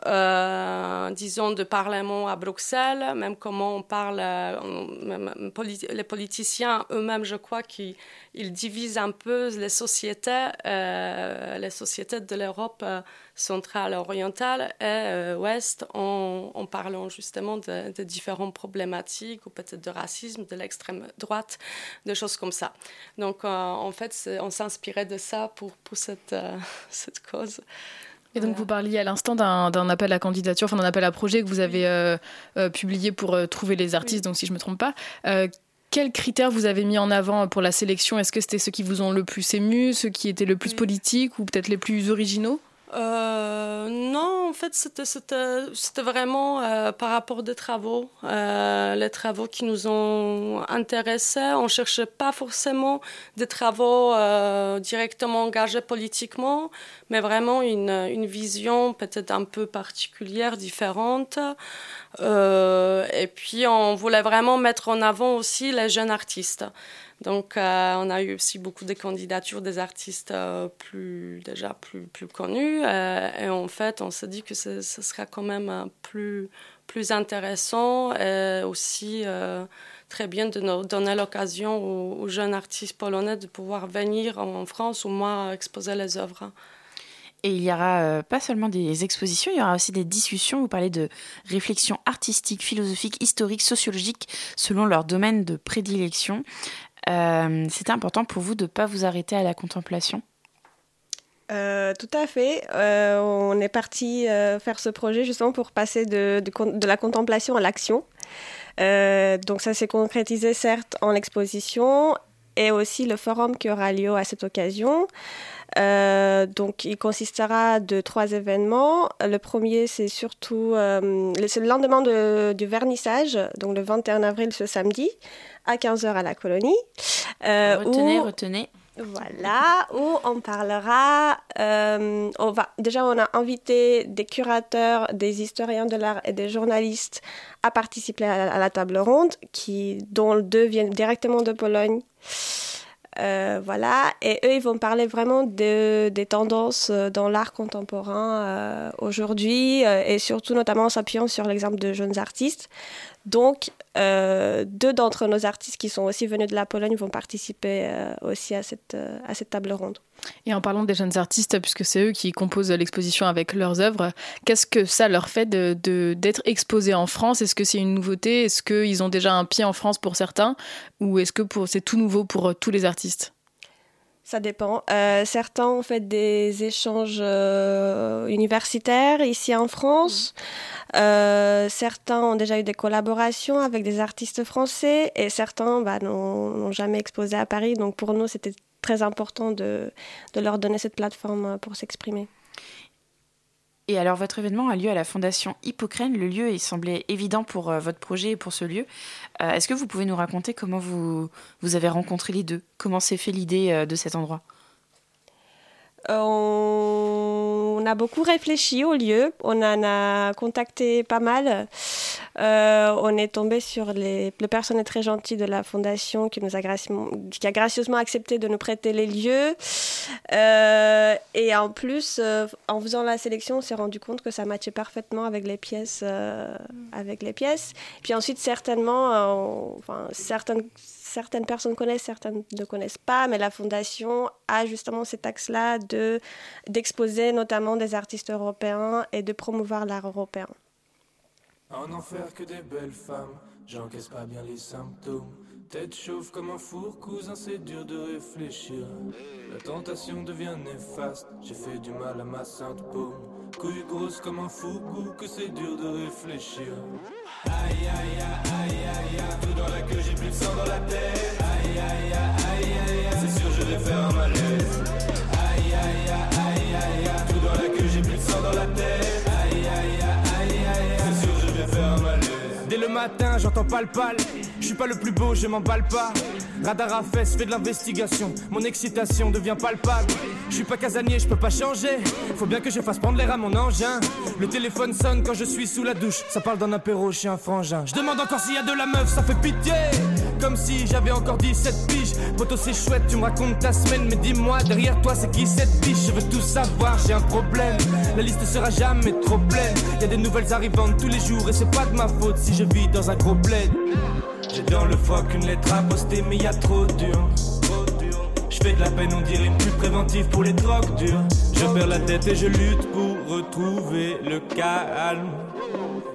euh, disons, de Parlement à Bruxelles, même comment on parle, euh, les politiciens eux-mêmes, je crois, qu'ils ils divisent un peu les sociétés, euh, les sociétés de l'Europe centrale, orientale et ouest, en, parlant justement de, de différentes problématiques, ou peut-être de racisme, de l'extrême droite, de choses comme ça. Donc, en fait, on s'inspirait de ça pour, pour cette, cette cause. Et donc vous parliez à l'instant d'un appel à candidature, enfin d'un appel à projet que vous avez euh, euh, publié pour euh, trouver les artistes, donc si je me trompe pas. Quels critères vous avez mis en avant pour la sélection? Est-ce que c'était ceux qui vous ont le plus ému, ceux qui étaient le plus politiques ou peut-être les plus originaux? Euh, non, en fait, c'était, vraiment euh, par rapport des travaux, euh, les travaux qui nous ont intéressés. On ne cherchait pas forcément des travaux directement engagés politiquement, mais vraiment une, vision peut-être un peu particulière, différente. Et puis, on voulait vraiment mettre en avant aussi les jeunes artistes. Donc, euh, on a eu aussi beaucoup de candidatures des artistes euh, plus, déjà plus, plus connus. euh, et en fait, on s'est dit que ce, sera quand même plus, plus intéressant et aussi très bien de donner l'occasion aux, jeunes artistes polonais de pouvoir venir en France ou moi exposer les œuvres. Et il y aura pas seulement des expositions, il y aura aussi des discussions. Vous parlez de réflexions artistiques, philosophiques, historiques, sociologiques, selon leur domaine de prédilection. Euh, C'était important pour vous de ne pas vous arrêter à la contemplation? Euh, tout à fait. Euh, on est parti euh, faire ce projet justement pour passer de, de, la contemplation à l'action. Donc ça s'est concrétisé certes en exposition et aussi le forum qui aura lieu à cette occasion. Euh, donc il consistera de trois événements. Le premier c'est surtout euh, le- lendemain de- du vernissage, donc le 21 avril ce samedi à 15h à la colonie. Euh, Retenez, où- retenez. voilà, où on parlera. on va, déjà, on a invité des curateurs, des historiens de l'art et des journalistes à participer à la, à la table ronde, qui, dont deux viennent directement de Pologne. Euh, voilà, et eux, ils vont parler vraiment de, des tendances euh, dans l'art contemporain euh, aujourd'hui, euh, et surtout notamment en s'appuyant sur l'exemple de jeunes artistes. Donc, euh, deux d'entre nos artistes qui sont aussi venus de la Pologne vont participer euh, aussi à cette, euh, à cette table ronde. Et en parlant des jeunes artistes, puisque c'est eux qui composent l'exposition avec leurs œuvres, qu'est-ce que ça leur fait de, d'être exposés en France? Est-ce que c'est une nouveauté? Est-ce qu'ils ont déjà un pied en France pour certains? Ou est-ce que c'est tout nouveau pour tous les artistes? Ça dépend. Euh, certains ont fait des échanges euh, universitaires ici en France. Euh, certains ont déjà eu des collaborations avec des artistes français et certains bah, n'ont jamais exposé à Paris. Donc pour nous, c'était très important de, de leur donner cette plateforme pour s'exprimer. Et alors, votre événement a lieu à la Fondation Hippocrène. Le lieu, il semblait évident pour euh, votre projet et pour ce lieu. Euh, Est-ce que vous pouvez nous raconter comment vous, vous avez rencontré les deux? Comment s'est fait l'idée euh, de cet endroit? On, on a beaucoup réfléchi au lieu, on en a contacté pas mal. Euh, on est tombé sur les, le personnel très gentil de la fondation qui, nous a, qui a gracieusement accepté de nous prêter les lieux. Euh, et en plus, euh, en faisant la sélection, on s'est rendu compte que ça matchait parfaitement avec les pièces. euh, avec les pièces. Puis ensuite, certainement, euh, enfin, certaines, certaines personnes connaissent, certaines ne connaissent pas, mais la fondation a justement cet axe-là de, d'exposer notamment des artistes européens et de promouvoir l'art européen. En enfer que des belles femmes, j'encaisse pas bien les symptômes. Tête chauffe comme un four, cousin, c'est dur de réfléchir. La tentation devient néfaste, j'ai fait du mal à ma sainte paume. Couille grosse comme un fourgou, que c'est dur de réfléchir. Aïe aïe aïe aïe aïe tout dans la queue, j'ai plus de sang dans la tête. Aïe aïe aïe aïe aïe, c'est sûr je vais faire un malaise. J'entends pas le pal. Je suis pas le plus beau, je m'emballe pas. Radar à fesses, fais de l'investigation. Mon excitation devient palpable. Je suis pas casanier, je peux pas changer. Faut bien que je fasse prendre l'air à mon engin. Le téléphone sonne quand je suis sous la douche. Ça parle d'un apéro chez un frangin. Je demande encore s'il y a de la meuf, ça fait pitié. Comme si j'avais encore 17 piges. Poto, c'est chouette, tu me racontes ta semaine. Mais dis-moi, derrière toi, c'est qui cette biche? Je veux tout savoir, j'ai un problème. La liste sera jamais trop pleine. Y a des nouvelles arrivantes tous les jours. Et c'est pas de ma faute si je vis dans un gros bled. J'ai dans le froc une lettre à poster, mais y a trop dur. Je fais de la peine, on dirait une pub préventive pour les drogues dures. Je perds la tête et je lutte pour retrouver le calme.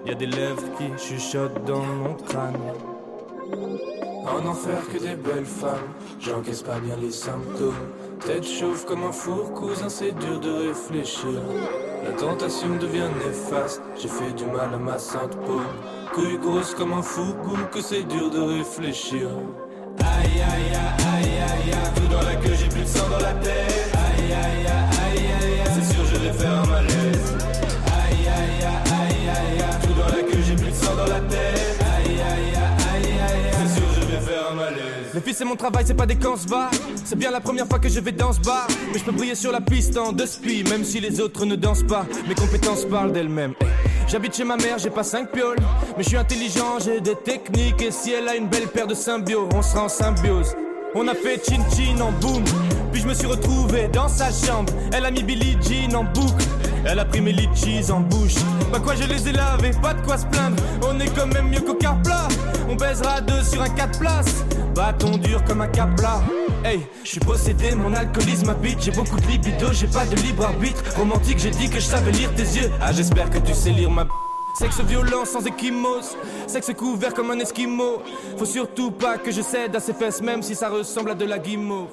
Y a des lèvres qui chuchotent dans mon crâne. En enfer que des belles femmes, j'encaisse pas bien les symptômes. Tête chauffe comme un four, cousin, c'est dur de réfléchir. La tentation devient néfaste, j'ai fait du mal à ma sainte Couille grosse comme un fourgou, que c'est dur de réfléchir. Aïe aïe aïe aïe aïe tout dans la queue, j'ai plus de sang dans la tête. Aïe aïe aïe aïe aïe c'est sûr je vais faire un malaise. Aïe aïe aïe aïe aïe tout dans la queue, j'ai plus de sang dans la tête. Aïe aïe aïe aïe aïe, c'est sûr je vais faire un malaise. Les filles c'est mon travail, c'est pas des camps va. C'est bien la première fois que je vais dans ce bar. Mais je peux briller sur la piste en deux spi, même si les autres ne dansent pas. Mes compétences parlent d'elles-mêmes. J'habite chez ma mère, j'ai pas cinq pioles. Mais je suis intelligent, j'ai des techniques. Et si elle a une belle paire de symbio, on sera en symbiose. On a fait chin chin en boom. Puis je me suis retrouvé dans sa chambre. Elle a mis Billie Jean en boucle. Elle a pris mes litchis en bouche. Bah quoi, je les ai lavés, pas de quoi se plaindre. On est quand même mieux qu'au car plat. On baisera deux sur un 4 places. Bâton dur comme un capla. Hey, je suis possédé, mon alcoolisme habite. J'ai beaucoup de libido, j'ai pas de libre arbitre. Romantique, j'ai dit que je savais lire tes yeux. Ah, j'espère que tu sais lire ma. Sexe violent sans échymose, sexe couvert comme un esquimau. Faut surtout pas que je cède à ses fesses, même si ça ressemble à de la guimauve.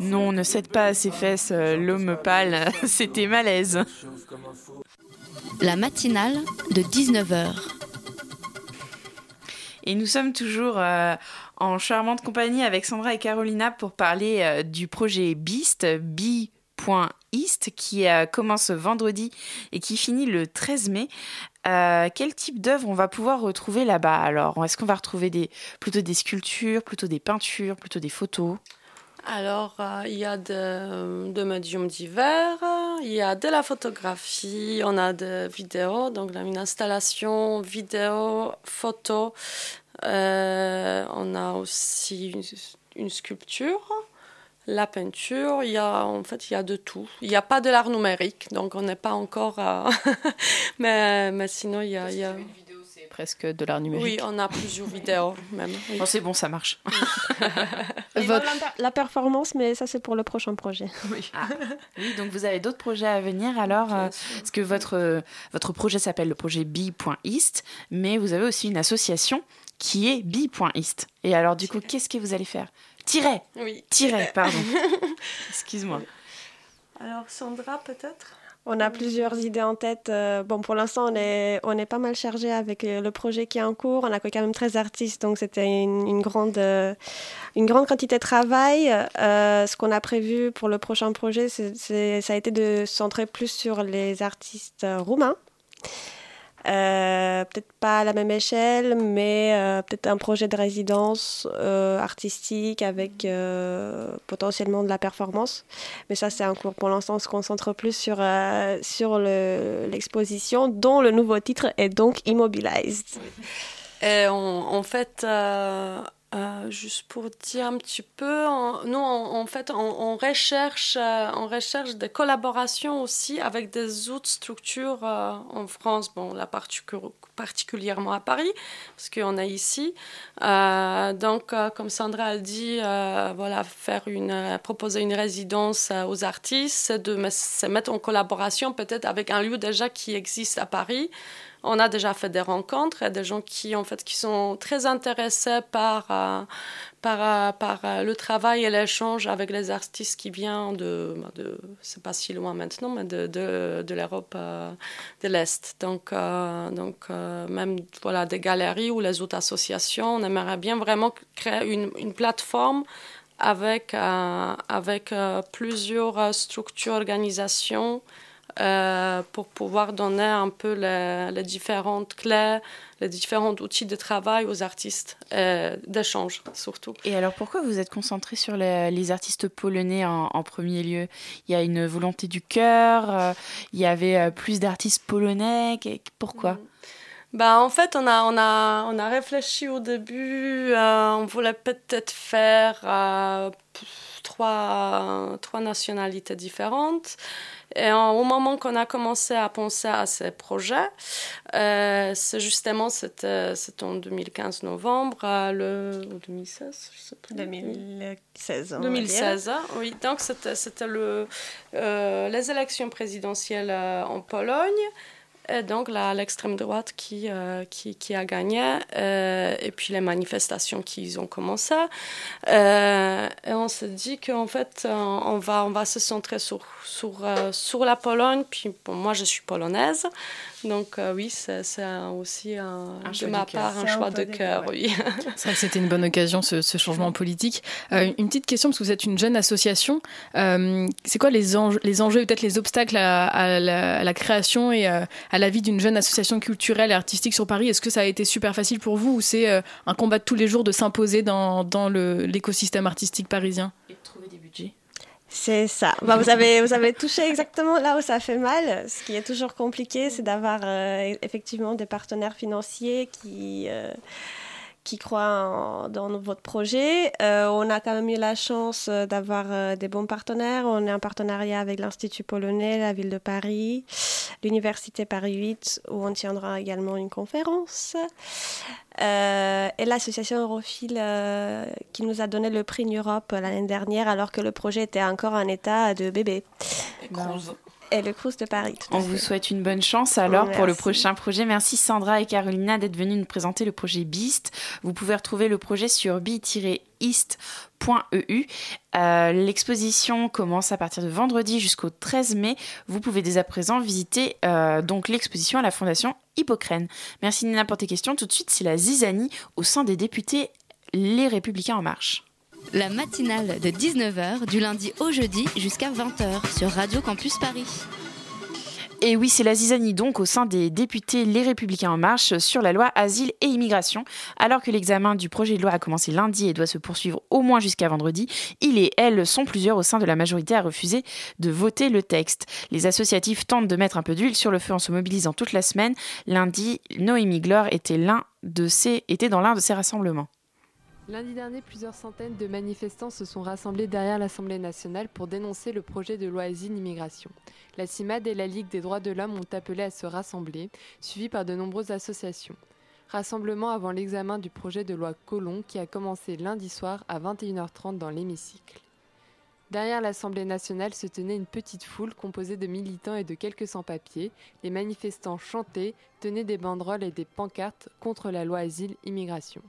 Non, ne cède pas à ses fesses, euh, l'homme pâle. C'était malaise. La matinale de 19h. Et nous sommes toujours euh, en charmante compagnie avec Sandra et Carolina pour parler euh, du projet Beast, B.East, qui euh, commence vendredi et qui finit le 13 mai. Euh, quel type d'œuvre on va pouvoir retrouver là-bas? Alors, est-ce qu'on va retrouver des, plutôt des sculptures, plutôt des peintures, plutôt des photos? Alors, il y a de, de médiums divers, il y a de la photographie, on a de vidéos, donc une installation vidéo, photo. Euh, on a aussi une, sculpture, la peinture, il y a, en fait, il y a de tout. Il n'y a pas de l'art numérique, donc on n'est pas encore... à- mais, mais sinon, il y a... Presque de l'art numérique. Oui, on a plusieurs vidéos même. oui. Bon, c'est bon, ça marche. La, performance, mais ça c'est pour le prochain projet. Ah, oui, donc vous avez d'autres projets à venir alors euh, Parce que votre, euh, votre projet s'appelle le projet B.East, mais vous avez aussi une association qui est B.East. Et alors, du coup, qu'est-ce que vous allez faire? Tiret Oui. Tiret, pardon. Excuse-moi. Alors, Sandra, peut-être? On a plusieurs idées en tête. Euh, bon, pour l'instant, on est, on pas mal chargé avec euh, le projet qui est en cours. On a quand même 13 artistes, donc c'était une, grande, euh, une grande quantité de travail. Ce qu'on a prévu pour le prochain projet, c'est, ça a été de se centrer plus sur les artistes roumains. Euh, peut-être pas à la même échelle, mais euh, peut-être un projet de résidence euh, artistique avec potentiellement de la performance. Mais ça, c'est un cours. Pour l'instant, on se concentre plus sur, sur le- l'exposition, dont le nouveau titre est donc Immobilized. En fait, euh, juste pour dire un petit peu, nous, en fait, on, recherche, euh, on recherche des collaborations aussi avec des autres structures euh, en France, bon, particulièrement à Paris, parce qu'on est ici. Donc, comme Sandra a dit, voilà, faire une, proposer une résidence aux artistes, de se mettre en collaboration peut-être avec un lieu déjà qui existe à Paris. On a déjà fait des rencontres, des gens qui, en fait, qui sont très intéressés par, euh, par, euh, par euh, le travail et l'échange avec les artistes qui viennent de, bah, de c'est pas si loin maintenant, mais de, l'Europe de l'Est. Donc, donc même voilà, des galeries ou les autres associations, on aimerait bien vraiment créer une, une plateforme avec, avec plusieurs structures, organisations euh, pour pouvoir donner un peu les, les différentes clés, les différents outils de travail aux artistes, euh, d'échange surtout. Et alors pourquoi vous êtes concentré sur les, les artistes polonais en, en premier lieu? Il y a une volonté du cœur, euh, il y avait plus d'artistes polonais, pourquoi? Bah, en fait, on a, on, a, on a réfléchi au début, euh, on voulait peut-être faire euh, trois, trois nationalités différentes. Et en- au moment qu'on a commencé à penser à ces projets, euh, c'est justement, c'était en 2015 novembre, euh, le, ou 2016, je sais plus. 2016. on va dire. 2016, hein, oui. Donc, c'était c'était le, euh, les élections présidentielles euh, en Pologne. Et donc, la- l'extrême droite qui, euh, qui, qui a gagné. euh, et puis, les manifestations qui ont commencé. Euh, et on s'est dit qu'en fait, euh, on va, on va se centrer sur, sur, euh, sur la Pologne. Puis, bon, moi, je suis polonaise. Donc, euh, oui, c'est un- aussi un, de ma part un choix de cœur, ouais. oui. C'est vrai que c'était une bonne occasion, ce, ce changement politique. Euh, une petite question, parce que vous êtes une jeune association. Euh, c'est quoi les enjeux, les enjeux peut-être les obstacles à, à la, à la création et euh, à la vie d'une jeune association culturelle et artistique sur Paris Est-ce que ça a été super facile pour vous ou c'est euh, un combat de tous les jours de s'imposer dans, dans le- l'écosystème artistique parisien? Et de trouver des budgets. C'est ça. Bah, vous, avez, vous avez touché exactement là où ça fait mal. Ce qui est toujours compliqué, c'est d'avoir euh, effectivement des partenaires financiers qui, euh, qui croient en- dans votre projet. Euh, on a quand même eu la chance d'avoir euh, des bons partenaires. On est en partenariat avec l'Institut polonais, la ville de Paris, l'Université Paris 8, où on tiendra également une conférence. Euh, et l'association Europhile euh, qui nous a donné le prix Europe l'année dernière alors que le projet était encore en état de bébé. Et le Crous de Paris. tout On vous souhaite une bonne chance alors pour le prochain projet. Merci Sandra et Carolina d'être venues nous présenter le projet Beast. Vous pouvez retrouver le projet sur bi-east.eu. Euh, L'exposition commence à partir de vendredi jusqu'au 13 mai. Vous pouvez dès à présent visiter euh, donc l'exposition à la Fondation Hippocrène. Merci Nina pour tes questions. Tout de suite, c'est la zizanie au sein des députés Les Républicains en marche. La matinale de 19h du lundi au jeudi jusqu'à 20h sur Radio Campus Paris. Et oui, c'est la zizanie donc au sein des députés Les Républicains en marche sur la loi Asile et Immigration. Alors que l'examen du projet de loi a commencé lundi et doit se poursuivre au moins jusqu'à vendredi, il et elle sont plusieurs au sein de la majorité à refuser de voter le texte. Les associatifs tentent de mettre un peu d'huile sur le feu en se mobilisant toute la semaine. Lundi, Noémie Glore était, l'un de était dans l'un de ces rassemblements. Lundi dernier, plusieurs centaines de manifestants se sont rassemblés derrière l'Assemblée nationale pour dénoncer le projet de loi Asile-Immigration. La CIMAD et la Ligue des droits de l'homme ont appelé à se rassembler, suivis par de nombreuses associations. Rassemblement avant l'examen du projet de loi Colomb qui a commencé lundi soir à 21h30 dans l'hémicycle. Derrière l'Assemblée nationale se tenait une petite foule composée de militants et de quelques sans-papiers. Les manifestants chantaient, tenaient des banderoles et des pancartes contre la loi Asile-Immigration.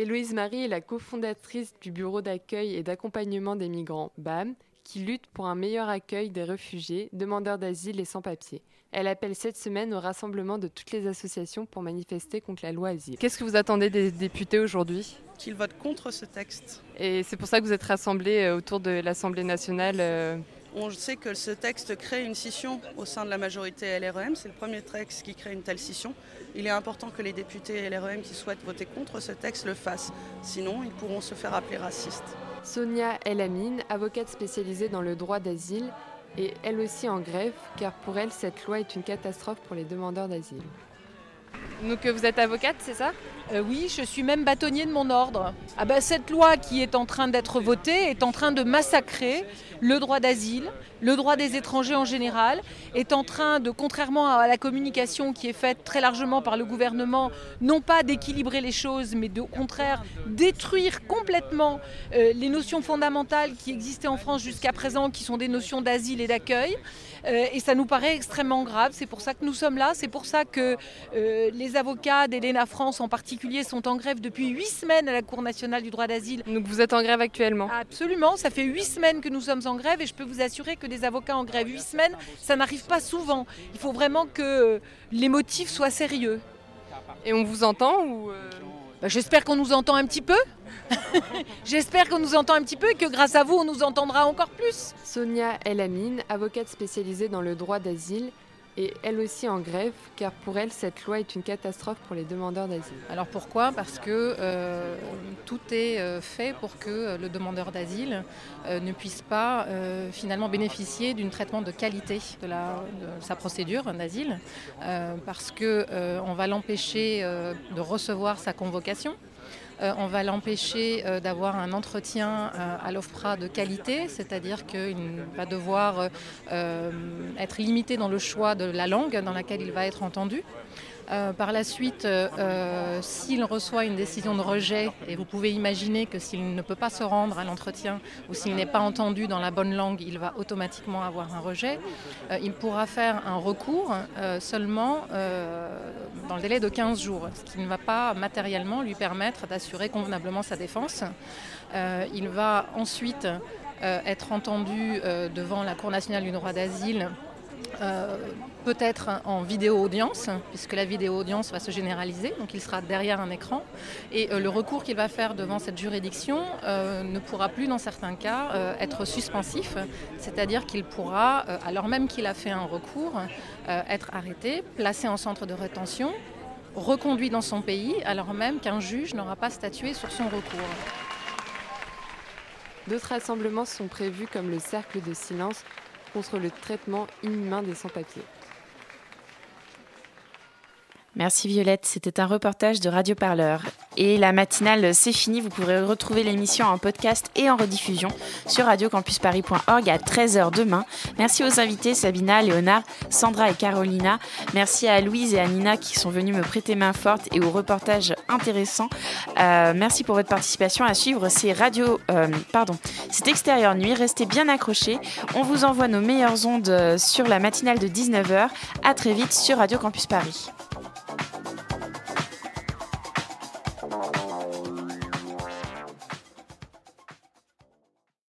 Héloïse Marie est la cofondatrice du bureau d'accueil et d'accompagnement des migrants BAM, qui lutte pour un meilleur accueil des réfugiés, demandeurs d'asile et sans-papiers. Elle appelle cette semaine au rassemblement de toutes les associations pour manifester contre la loi asile. Qu'est-ce que vous attendez des députés aujourd'hui? Qu'ils votent contre ce texte. Et c'est pour ça que vous êtes rassemblés euh, autour de l'Assemblée nationale euh, On sait que ce texte crée une scission au sein de la majorité LREM. C'est le premier texte qui crée une telle scission. Il est important que les députés LREM qui souhaitent voter contre ce texte le fassent. Sinon, ils pourront se faire appeler racistes. Sonia Elamine, avocate spécialisée dans le droit d'asile, est elle aussi en grève car pour elle, cette loi est une catastrophe pour les demandeurs d'asile. Donc vous êtes avocate, c'est ça? Euh, oui, je suis même bâtonnier de mon ordre. Ah ben, cette loi qui est en train d'être votée est en train de massacrer le droit d'asile, le droit des étrangers en général, est en train de, contrairement à la communication qui est faite très largement par le gouvernement, non pas d'équilibrer les choses, mais de, au contraire détruire complètement euh, les notions fondamentales qui existaient en France jusqu'à présent, qui sont des notions d'asile et d'accueil. Euh, et ça nous paraît extrêmement grave. C'est pour ça que nous sommes là. C'est pour ça que euh, les avocats d'Elena France en particulier sont en grève depuis huit semaines à la Cour nationale du droit d'asile. Donc vous êtes en grève actuellement Absolument. Ça fait huit semaines que nous sommes en grève et je peux vous assurer que des avocats en grève huit semaines, ça n'arrive pas souvent. Il faut vraiment que les motifs soient sérieux. Et on vous entend ou Bah, J'espère qu'on nous entend un petit peu. J'espère qu'on nous entend un petit peu et que grâce à vous, on nous entendra encore plus. Sonia Elamine, avocate spécialisée dans le droit d'asile, est elle aussi en grève car pour elle, cette loi est une catastrophe pour les demandeurs d'asile. Alors pourquoi? Parce que euh, tout est euh, fait pour que euh, le demandeur d'asile euh, ne puisse pas euh, finalement bénéficier d'un traitement de qualité de, la, de sa procédure d'asile, euh, parce que euh, on va l'empêcher euh, de recevoir sa convocation. Euh, on va l'empêcher euh, d'avoir un entretien euh, à l'OFPRA de qualité, c'est-à-dire qu'il va devoir être limité dans le choix de la langue dans laquelle il va être entendu. Euh, par la suite, euh, euh, s'il reçoit une décision de rejet, et vous pouvez imaginer que s'il ne peut pas se rendre à l'entretien ou s'il n'est pas entendu dans la bonne langue, il va automatiquement avoir un rejet, il pourra faire un recours seulement dans le délai de 15 jours, ce qui ne va pas matériellement lui permettre d'assurer convenablement sa défense. Il va ensuite être entendu devant la Cour nationale du droit d'asile peut-être en vidéo audience, puisque la vidéo audience va se généraliser, donc il sera derrière un écran. Et euh, le recours qu'il va faire devant cette juridiction euh, ne pourra plus, dans certains cas, euh, être suspensif, c'est-à-dire qu'il pourra, alors même qu'il a fait un recours, être arrêté, placé en centre de rétention, reconduit dans son pays, alors même qu'un juge n'aura pas statué sur son recours. D'autres rassemblements sont prévus comme le cercle de silence contre le traitement inhumain des sans-papiers. Merci Violette, c'était un reportage de Radio Parleur. Et la matinale, c'est fini. Vous pourrez retrouver l'émission en podcast et en rediffusion sur radiocampusparis.org à 13h demain. Merci aux invités Sabina, Léonard, Sandra et Carolina. Merci à Louise et à Nina qui sont venus me prêter main forte et au reportage intéressant. Euh, merci pour votre participation. À suivre, c'est Radio, euh, pardon, Nuit. Restez bien accrochés. On vous envoie nos meilleures ondes sur la matinale de 19h. À très vite sur Radio Campus Paris. Thank you.